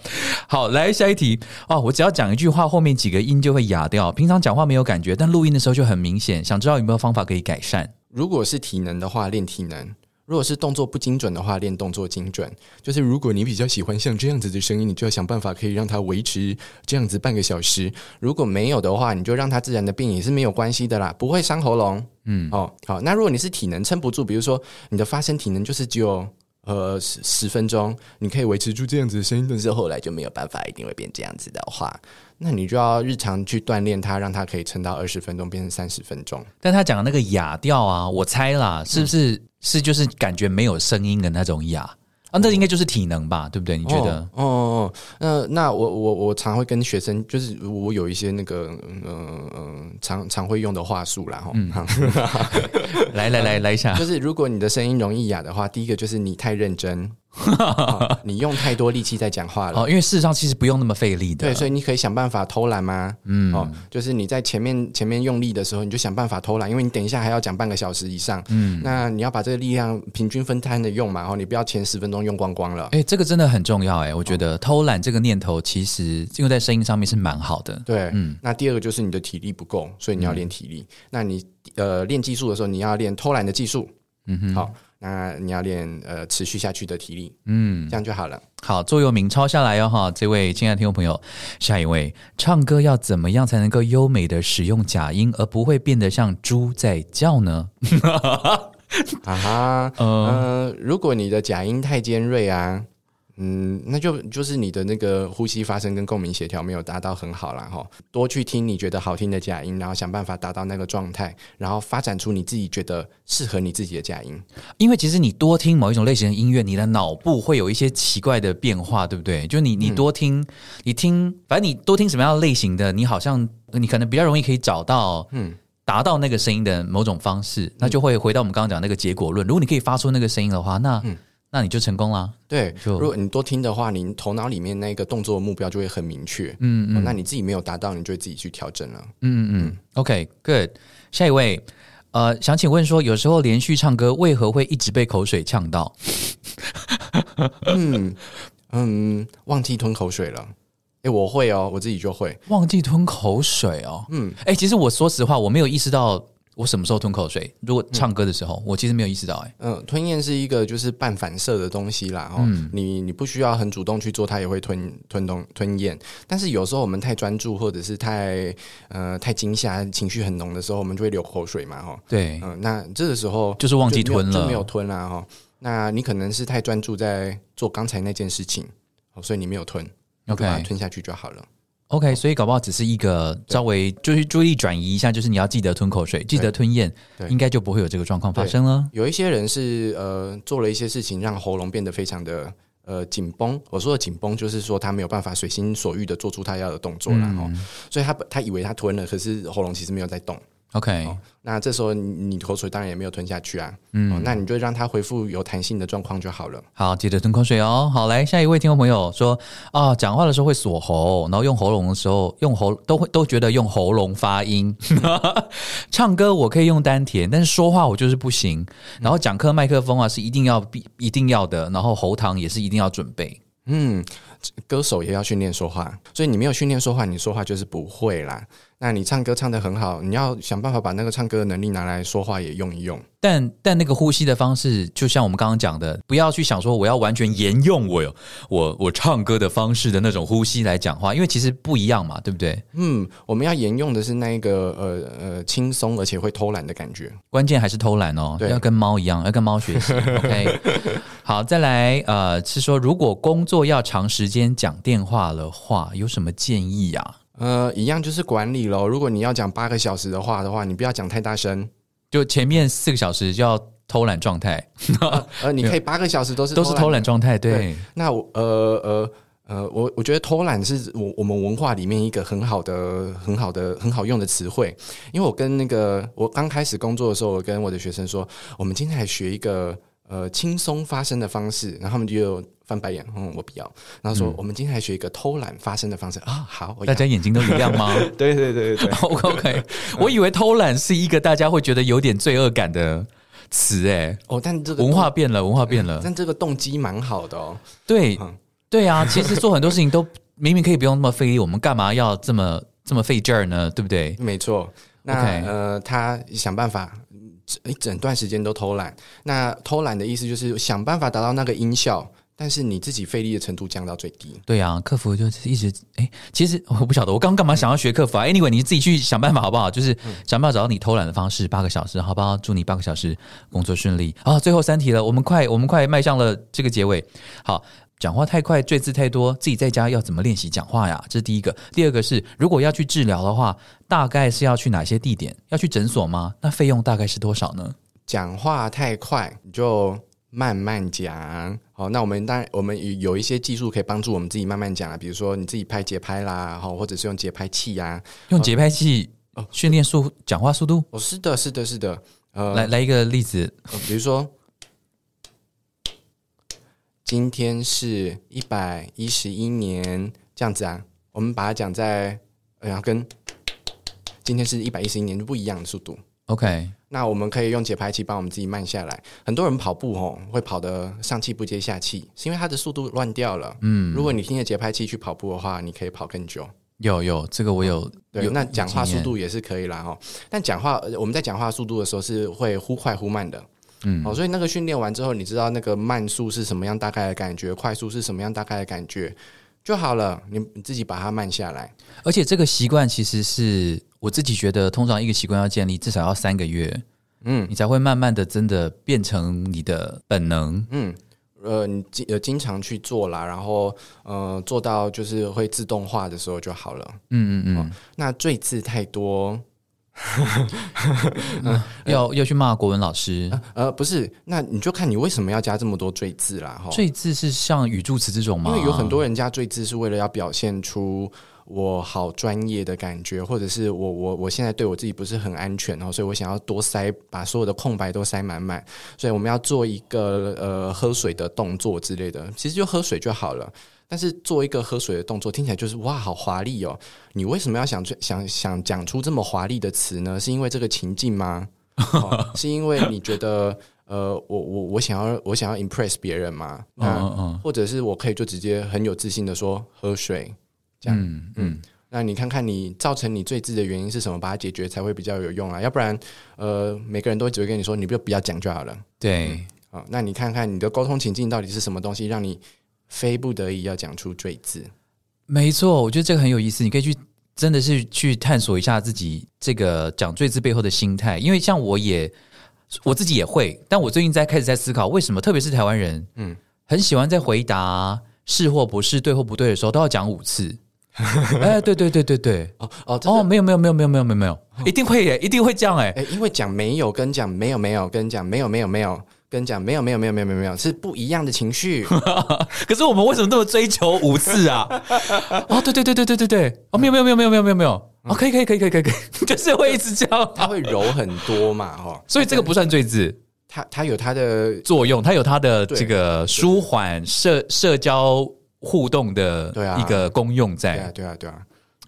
好来下一题哦，我只要讲一句话，后面几个音就会哑掉。平常讲话没有感觉，但录音的时候就很明显。想知道有没有方法可以改善？如果是体能的话，练体能。如果是动作不精准的话，练动作精准。就是如果你比较喜欢像这样子的声音，你就要想办法可以让它维持这样子半个小时。如果没有的话，你就让它自然的变也是没有关系的啦，不会伤喉咙。嗯，哦，好。那如果你是体能撑不住，比如说你的发声体能就是只有呃十十分钟，你可以维持住这样子的声音，但是后来就没有办法一定会变这样子的话，那你就要日常去锻炼它，让它可以撑到二十分钟变成三十分钟。但他讲的那个哑调啊，我猜啦，是不是？是，就是感觉没有声音的那种哑啊，那应该就是体能吧，对不对？你觉得？哦哦，那那我我我常会跟学生，就是我有一些那个嗯嗯常常会用的话术啦，哈。嗯，来来来来一下，就是如果你的声音容易哑的话，第一个就是你太认真。你用太多力气在讲话了哦，因为事实上其实不用那么费力的。对，所以你可以想办法偷懒吗？嗯，哦，就是你在前面前面用力的时候，你就想办法偷懒，因为你等一下还要讲半个小时以上。嗯，那你要把这个力量平均分摊的用嘛，然后你不要前十分钟用光光了。哎，这个真的很重要哎，我觉得偷懒这个念头其实用在声音上面是蛮好的。对，嗯，那第二个就是你的体力不够，所以你要练体力。那你呃练技术的时候，你要练偷懒的技术。嗯哼，好。那你要练呃持续下去的体力，嗯，这样就好了。好，座右铭抄下来哦哈，这位亲爱的听众朋友，下一位，唱歌要怎么样才能够优美的使用假音，而不会变得像猪在叫呢？啊哈，呃，如果你的假音太尖锐啊。嗯，那就就是你的那个呼吸发声跟共鸣协调没有达到很好啦。哈。多去听你觉得好听的假音，然后想办法达到那个状态，然后发展出你自己觉得适合你自己的假音。因为其实你多听某一种类型的音乐，你的脑部会有一些奇怪的变化，对不对？就你你多听，你听，反正你多听什么样的类型的，你好像你可能比较容易可以找到，嗯，达到那个声音的某种方式，那就会回到我们刚刚讲那个结果论。如果你可以发出那个声音的话，那嗯。那你就成功了。对，如果你多听的话，你头脑里面那个动作目标就会很明确。嗯嗯，那你自己没有达到，你就会自己去调整了。嗯嗯，OK，Good。下一位，呃，想请问说，有时候连续唱歌为何会一直被口水呛到？嗯嗯，忘记吞口水了。哎，我会哦，我自己就会忘记吞口水哦。嗯，哎，其实我说实话，我没有意识到。我什么时候吞口水？如果唱歌的时候，我其实没有意识到。哎，嗯，吞咽是一个就是半反射的东西啦。哦，你你不需要很主动去做，它也会吞吞东吞咽。但是有时候我们太专注，或者是太呃太惊吓、情绪很浓的时候，我们就会流口水嘛。哈，对，嗯，那这个时候就是忘记吞了，就没有吞啦。哈，那你可能是太专注在做刚才那件事情，哦所以你没有吞，OK，吞下去就好了。OK，所以搞不好只是一个稍微就是注意力转移一下，就是你要记得吞口水，记得吞咽对，应该就不会有这个状况发生了。有一些人是呃做了一些事情，让喉咙变得非常的呃紧绷。我说的紧绷，就是说他没有办法随心所欲的做出他要的动作然后、所以他他以为他吞了，可是喉咙其实没有在动。OK，、那这时候你你口水当然也没有吞下去啊，嗯、那你就让它恢复有弹性的状况就好了。好，记得吞口水哦。好，来下一位听众朋友说啊，讲话的时候会锁喉，然后用喉咙的时候用喉都会都觉得用喉咙发音。唱歌我可以用丹田，但是说话我就是不行。然后讲课麦克风啊是一定要必一定要的，然后喉糖也是一定要准备。嗯，歌手也要训练说话，所以你没有训练说话，你说话就是不会啦。那你唱歌唱得很好，你要想办法把那个唱歌的能力拿来说话也用一用。但但那个呼吸的方式，就像我们刚刚讲的，不要去想说我要完全沿用我我我唱歌的方式的那种呼吸来讲话，因为其实不一样嘛，对不对？嗯，我们要沿用的是那一个呃呃轻松而且会偷懒的感觉。关键还是偷懒哦，对要跟猫一样，要跟猫学习。OK，好，再来呃，是说如果工作要长时间讲电话的话，有什么建议啊？呃，一样就是管理咯。如果你要讲八个小时的话的话，你不要讲太大声。就前面四个小时就要偷懒状态，呃，你可以八个小时都是都是偷懒的。状态，对，那我呃呃呃，我我觉得偷懒是我我们文化里面一个很好的、很好的、很好用的词汇。因为我跟那个我刚开始工作的时候，我跟我的学生说，我们今天来学一个呃轻松发声的方式，然后他们就翻白眼，嗯，我不要。然后说、我们今天来学一个偷懒发声的方式啊，好，大家眼睛都一样吗对对对对对。？OK OK，我以为偷懒是一个大家会觉得有点罪恶感的词，哎，哦，但这个文化变了，文化变了，但这个动机蛮好的哦。对嗯对啊，其实做很多事情都 明明可以不用那么费力，我们干嘛要这么这么费劲儿呢？对不对？没错。那呃，他想办法一整段时间都偷懒。那偷懒的意思就是想办法达到那个音效，但是你自己费力的程度降到最低。对啊，客服就是一直哎，其实我不晓得我刚刚干嘛想要学客服啊？Anyway，你自己去想办法好不好？就是想办法找到你偷懒的方式，八个小时，好不好？祝你八个小时工作顺利啊！最后三题了，我们快我们快迈向了这个结尾。好，讲话太快，赘字太多，自己在家要怎么练习讲话呀？这是第一个。第二个是，如果要去治疗的话，大概是要去哪些地点？要去诊所吗？那费用大概是多少呢？讲话太快，你就慢慢讲。好，那我们当然我们有一些技术可以帮助我们自己慢慢讲啊，比如说你自己拍节拍啦，好，或者是用节拍器呀、用节拍器训练速讲话速度？哦，是的，是的，是的。呃，来来一个例子，呃比如说，今天是一百一十一年这样子啊，我们把它讲在，呃然后跟今天是一百一十一年就不一样的速度。OK，那我们可以用节拍器帮我们自己慢下来。很多人跑步哦，会跑得上气不接下气，是因为他的速度乱掉了。嗯，如果你听着节拍器去跑步的话，你可以跑更久。有有这个我有对，有那讲话速度也是可以啦哦。但讲话呃我们在讲话速度的时候是会忽快忽慢的。嗯，哦，所以那个训练完之后，你知道那个慢速是什么样大概的感觉，快速是什么样大概的感觉就好了。你你自己把它慢下来。而且这个习惯其实是我自己觉得，通常一个习惯要建立至少要三个月，嗯你才会慢慢的真的变成你的本能。嗯，呃，你经呃经常去做啦，然后呃做到就是会自动化的时候就好了。嗯嗯嗯，那赘字太多，要要去骂国文老师。呃，不是，那你就看你为什么要加这么多赘字啦，哈。赘字是像语助词这种吗？因为有很多人加赘字是为了要表现出我好专业的感觉，或者是我我我现在对我自己不是很安全哦，所以我想要多塞把所有的空白都塞满满，所以我们要做一个呃喝水的动作之类的，其实就喝水就好了。但是做一个喝水的动作，听起来就是哇，好华丽哦！你为什么要想出想想讲出这么华丽的词呢？是因为这个情境吗？哦是因为你觉得呃，我我我想要我想要 impress 别人吗？嗯那或者是我可以就直接很有自信的说喝水，这样，嗯嗯，那你看看你造成你最字的原因是什么，把它解决才会比较有用啊，要不然呃每个人都只会跟你说你不要不要讲就好了对。啊、那你看看你的沟通情境到底是什么东西，让你非不得已要讲出赘字？没错，我觉得这个很有意思，你可以去真的是去探索一下自己这个讲赘字背后的心态，因为像我也我自己也会，但我最近在开始在思考，为什么特别是台湾人，嗯嗯，很喜欢在回答是或不是、对或不对的时候都要讲五次。哎，对对对对对，哦哦哦，没有没有没有没有没有没有没有，一定会耶，一定会这样哎。哎，因为讲没有跟讲没有没有跟讲没有没有没有跟讲没有没有没有没有没有没有是不一样的情绪。可是我们为什么那么追求五次啊？哦，对对对对对对对，哦，没有没有没有没有没有没有没有，哦，可以可以可以可以可以，就是会一直这样，它会柔很多嘛，哈，所以这个不算罪字它它有它的作用，它有它的对这个舒缓社社交互动的对啊。一个功用在。对啊对啊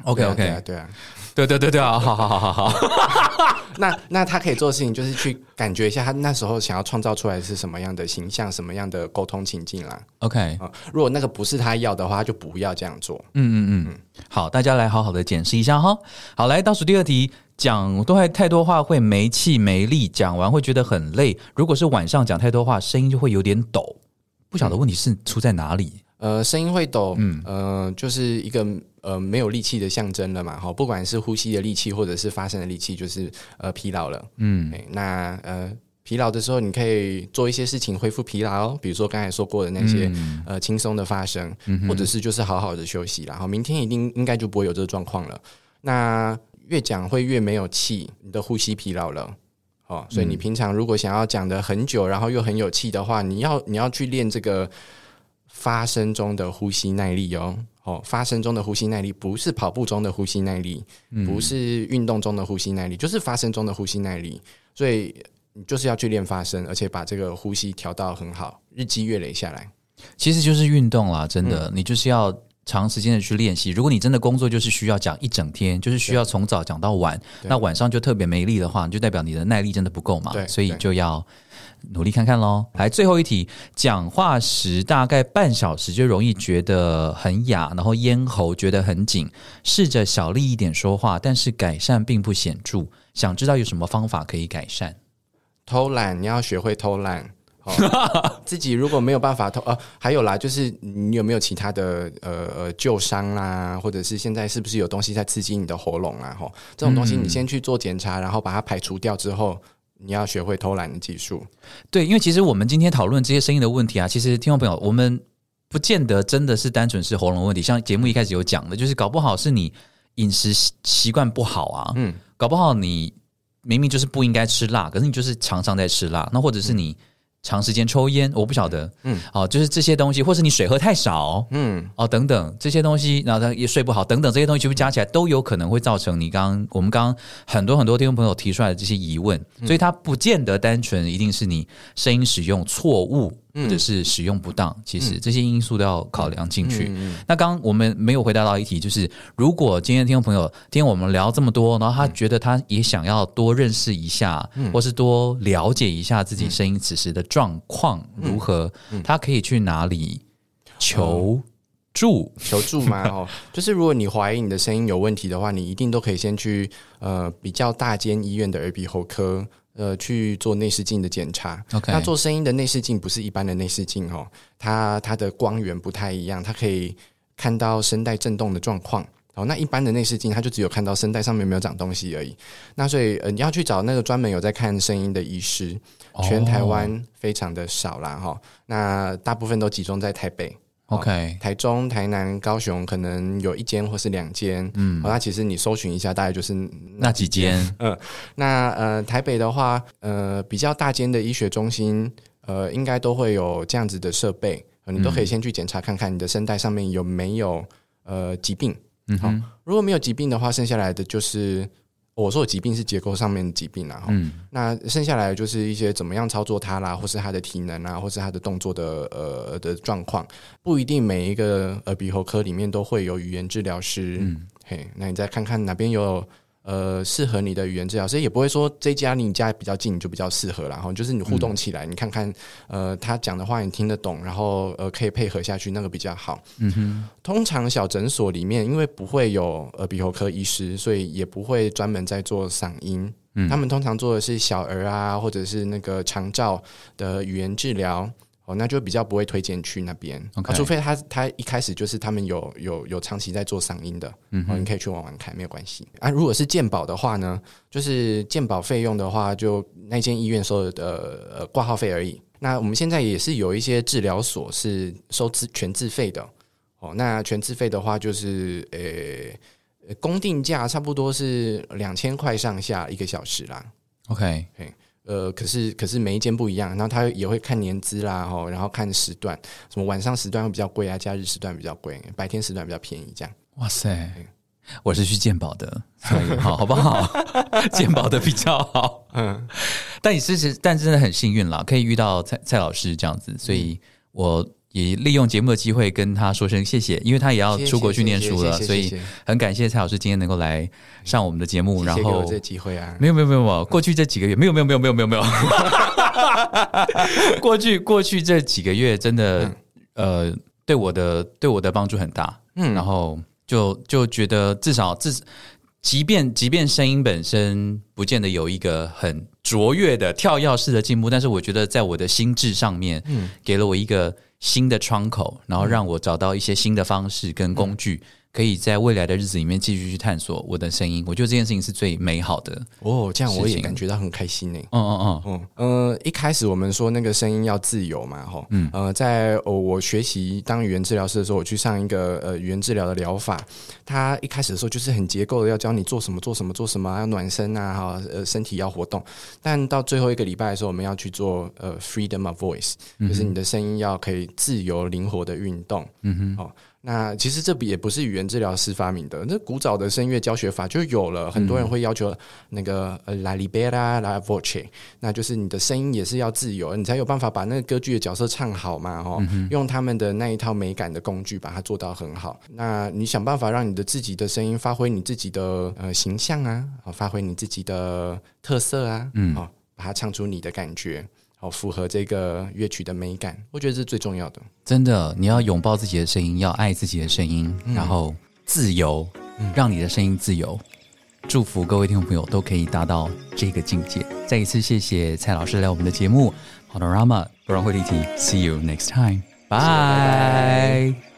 OK 对啊 OK，对啊对啊。对对对对啊，好好好好好，那那他可以做的事情就是去感觉一下他那时候想要创造出来是什么样的形象，什么样的沟通情境啦。OK，啊、如果那个不是他要的话，他就不要这样做。嗯嗯嗯，好，大家来好好的检视一下哈。好，来倒数第二题，讲都还太多话会没气没力，讲完会觉得很累。如果是晚上讲太多话，声音就会有点抖。不晓得问题是出在哪里？呃，声音会抖，嗯，呃，就是一个呃没有力气的象征了嘛，哈，不管是呼吸的力气或者是发声的力气，就是呃疲劳了，嗯，那呃疲劳的时候，你可以做一些事情恢复疲劳，比如说刚才说过的那些、呃轻松的发声，或者是就是好好的休息，然后明天一定应该就不会有这个状况了。那越讲会越没有气，你的呼吸疲劳了。哦，所以你平常如果想要讲的很久，然后又很有气的话，你要你要去练这个发声中的呼吸耐力哦。哦，发声中的呼吸耐力不是跑步中的呼吸耐力，不是运动中的呼吸耐力，就是发声中的呼吸耐力。所以你就是要去练发声，而且把这个呼吸调到很好，日积月累下来。其实就是运动啦，真的，你就是要长时间的去练习。如果你真的工作就是需要讲一整天，就是需要从早讲到晚，那晚上就特别没力的话，就代表你的耐力真的不够嘛对，所以对就要努力看看喽。来，最后一题，讲话时大概半小时就容易觉得很哑，然后咽喉觉得很紧，试着小力一点说话，但是改善并不显著。想知道有什么方法可以改善？偷懒，你要学会偷懒。哦、自己如果没有办法偷，呃，还有啦，就是你有没有其他的呃呃旧伤啦，或者是现在是不是有东西在刺激你的喉咙啊？吼，这种东西你先去做检查，然后把它排除掉之后，你要学会偷懒的技术。对，因为其实我们今天讨论这些声音的问题啊，其实听众朋友，我们不见得真的是单纯是喉咙问题，像节目一开始有讲的，就是搞不好是你饮食习习惯不好啊，嗯，搞不好你明明就是不应该吃辣，可是你就是常常在吃辣，那或者是你长时间抽烟，我不晓得，嗯，哦，就是这些东西，或是你水喝太少，嗯，哦，等等这些东西，然后他也睡不好，等等这些东西全部加起来，都有可能会造成你刚刚我们刚刚很多很多听众朋友提出来的这些疑问，所以它不见得单纯一定是你声音使用错误。或者是使用不当，其实这些因素都要考量进去。那刚刚我们没有回答到一题，就是如果今天听众朋友听我们聊这么多，然后他觉得他也想要多认识一下，或是多了解一下自己声音此时的状况如何，他可以去哪里求助？求助吗，哦，就是如果你怀疑你的声音有问题的话，你一定都可以先去呃比较大间医院的耳鼻喉科。呃，去做内视镜的检查。OK 那做声音的内视镜不是一般的内视镜哦，它它的光源不太一样，它可以看到声带震动的状况。哦，那一般的内视镜它就只有看到声带上面没有长东西而已。那所以呃，你要去找那个专门有在看声音的医师，全台湾非常的少啦哈、那大部分都集中在台北。OK 台中、台南、高雄可能有一间或是两间，嗯，那其实你搜寻一下，大概就是那几间。嗯那呃，台北的话，呃，比较大间的医学中心，呃，应该都会有这样子的设备，呃、你都可以先去检查看看你的声带上面有没有呃疾病。嗯好，如果没有疾病的话，剩下来的就是我说的疾病是结构上面的疾病啦。嗯，那剩下来就是一些怎么样操作它啦，或是它的体能啊，或是它的动作的呃的状况，不一定每一个耳鼻喉科里面都会有语言治疗师。嗯，嘿，那你再看看哪边有。呃，适合你的语言治疗所以也不会说这家离你家比较近，你就比较适合啦。然后就是你互动起来，你看看，呃，他讲的话你听得懂，然后呃可以配合下去，那个比较好。嗯哼。通常小诊所里面，因为不会有耳鼻喉科医师，所以也不会专门在做嗓音。嗯。他们通常做的是小儿啊，或者是那个长照的语言治疗。哦，那就比较不会推荐去那边除非他他一开始就是他们有有有长期在做嗓音的，嗯，哦，你可以去玩玩看，没有关系啊。如果是健保的话呢，就是健保费用的话，就那间医院收的呃挂号费而已。那我们现在也是有一些治疗所是收自全自费的。哦，那全自费的话就是呃。呃公定价差不多是两千块上下一个小时啦，OK，呃，可是可是每一间不一样，然后他也会看年资啦，吼，然后看时段，什么晚上时段会比较贵啊，假日时段比较贵，白天时段比较便宜，这样。哇塞，我是去鉴宝的，所以好好不好？鉴宝的比较好。嗯，但你是是，但真的很幸运啦，可以遇到蔡蔡老师这样子，所以我也利用节目的机会跟他说声谢谢，因为他也要出国去念书了，所以很感谢蔡老师今天能够来上我们的节目，然后谢谢给我这个机会啊，没有没有没有没有，过去这几个月没有没有没有没有。没有没有，过去过去这几个月真的、呃对我的对我的帮助很大，嗯。然后就就觉得至少至即便即便声音本身不见得有一个很卓越的跳跃式的进步，但是我觉得在我的心智上面，嗯。给了我一个新的窗口，然后让我找到一些新的方式跟工具。可以在未来的日子里面继续去探索我的声音，我觉得这件事情是最美好的。哦，这样我也感觉到很开心呢。嗯嗯嗯，嗯呃，一开始我们说那个声音要自由嘛，哈，嗯。呃，在哦我学习当语言治疗师的时候，我去上一个呃语言治疗的疗法，他一开始的时候就是很结构的，要教你做什么做什么做什么，要暖身啊，哈，呃，身体要活动，但到最后一个礼拜的时候，我们要去做呃 freedom of voice，就是你的声音要可以自由灵活的运动，嗯哼，哦，那其实这也不是语言治疗师发明的，那古早的声乐教学法就有了。很多人会要求那个呃 la libera la voce，那就是你的声音也是要自由，你才有办法把那个歌剧的角色唱好嘛，哦，用他们的那一套美感的工具把它做到很好。那你想办法让你的自己的声音发挥你自己的呃形象啊，啊，发挥你自己的特色啊，嗯哦，把它唱出你的感觉。哦，符合这个乐曲的美感，我觉得这是最重要的。真的，你要拥抱自己的声音，要爱自己的声音，然后自由，让你的声音自由。祝福各位听众朋友都可以达到这个境界。再一次谢谢蔡老师来我们的节目，好的 Rama 不然会立体，See you next time，拜。拜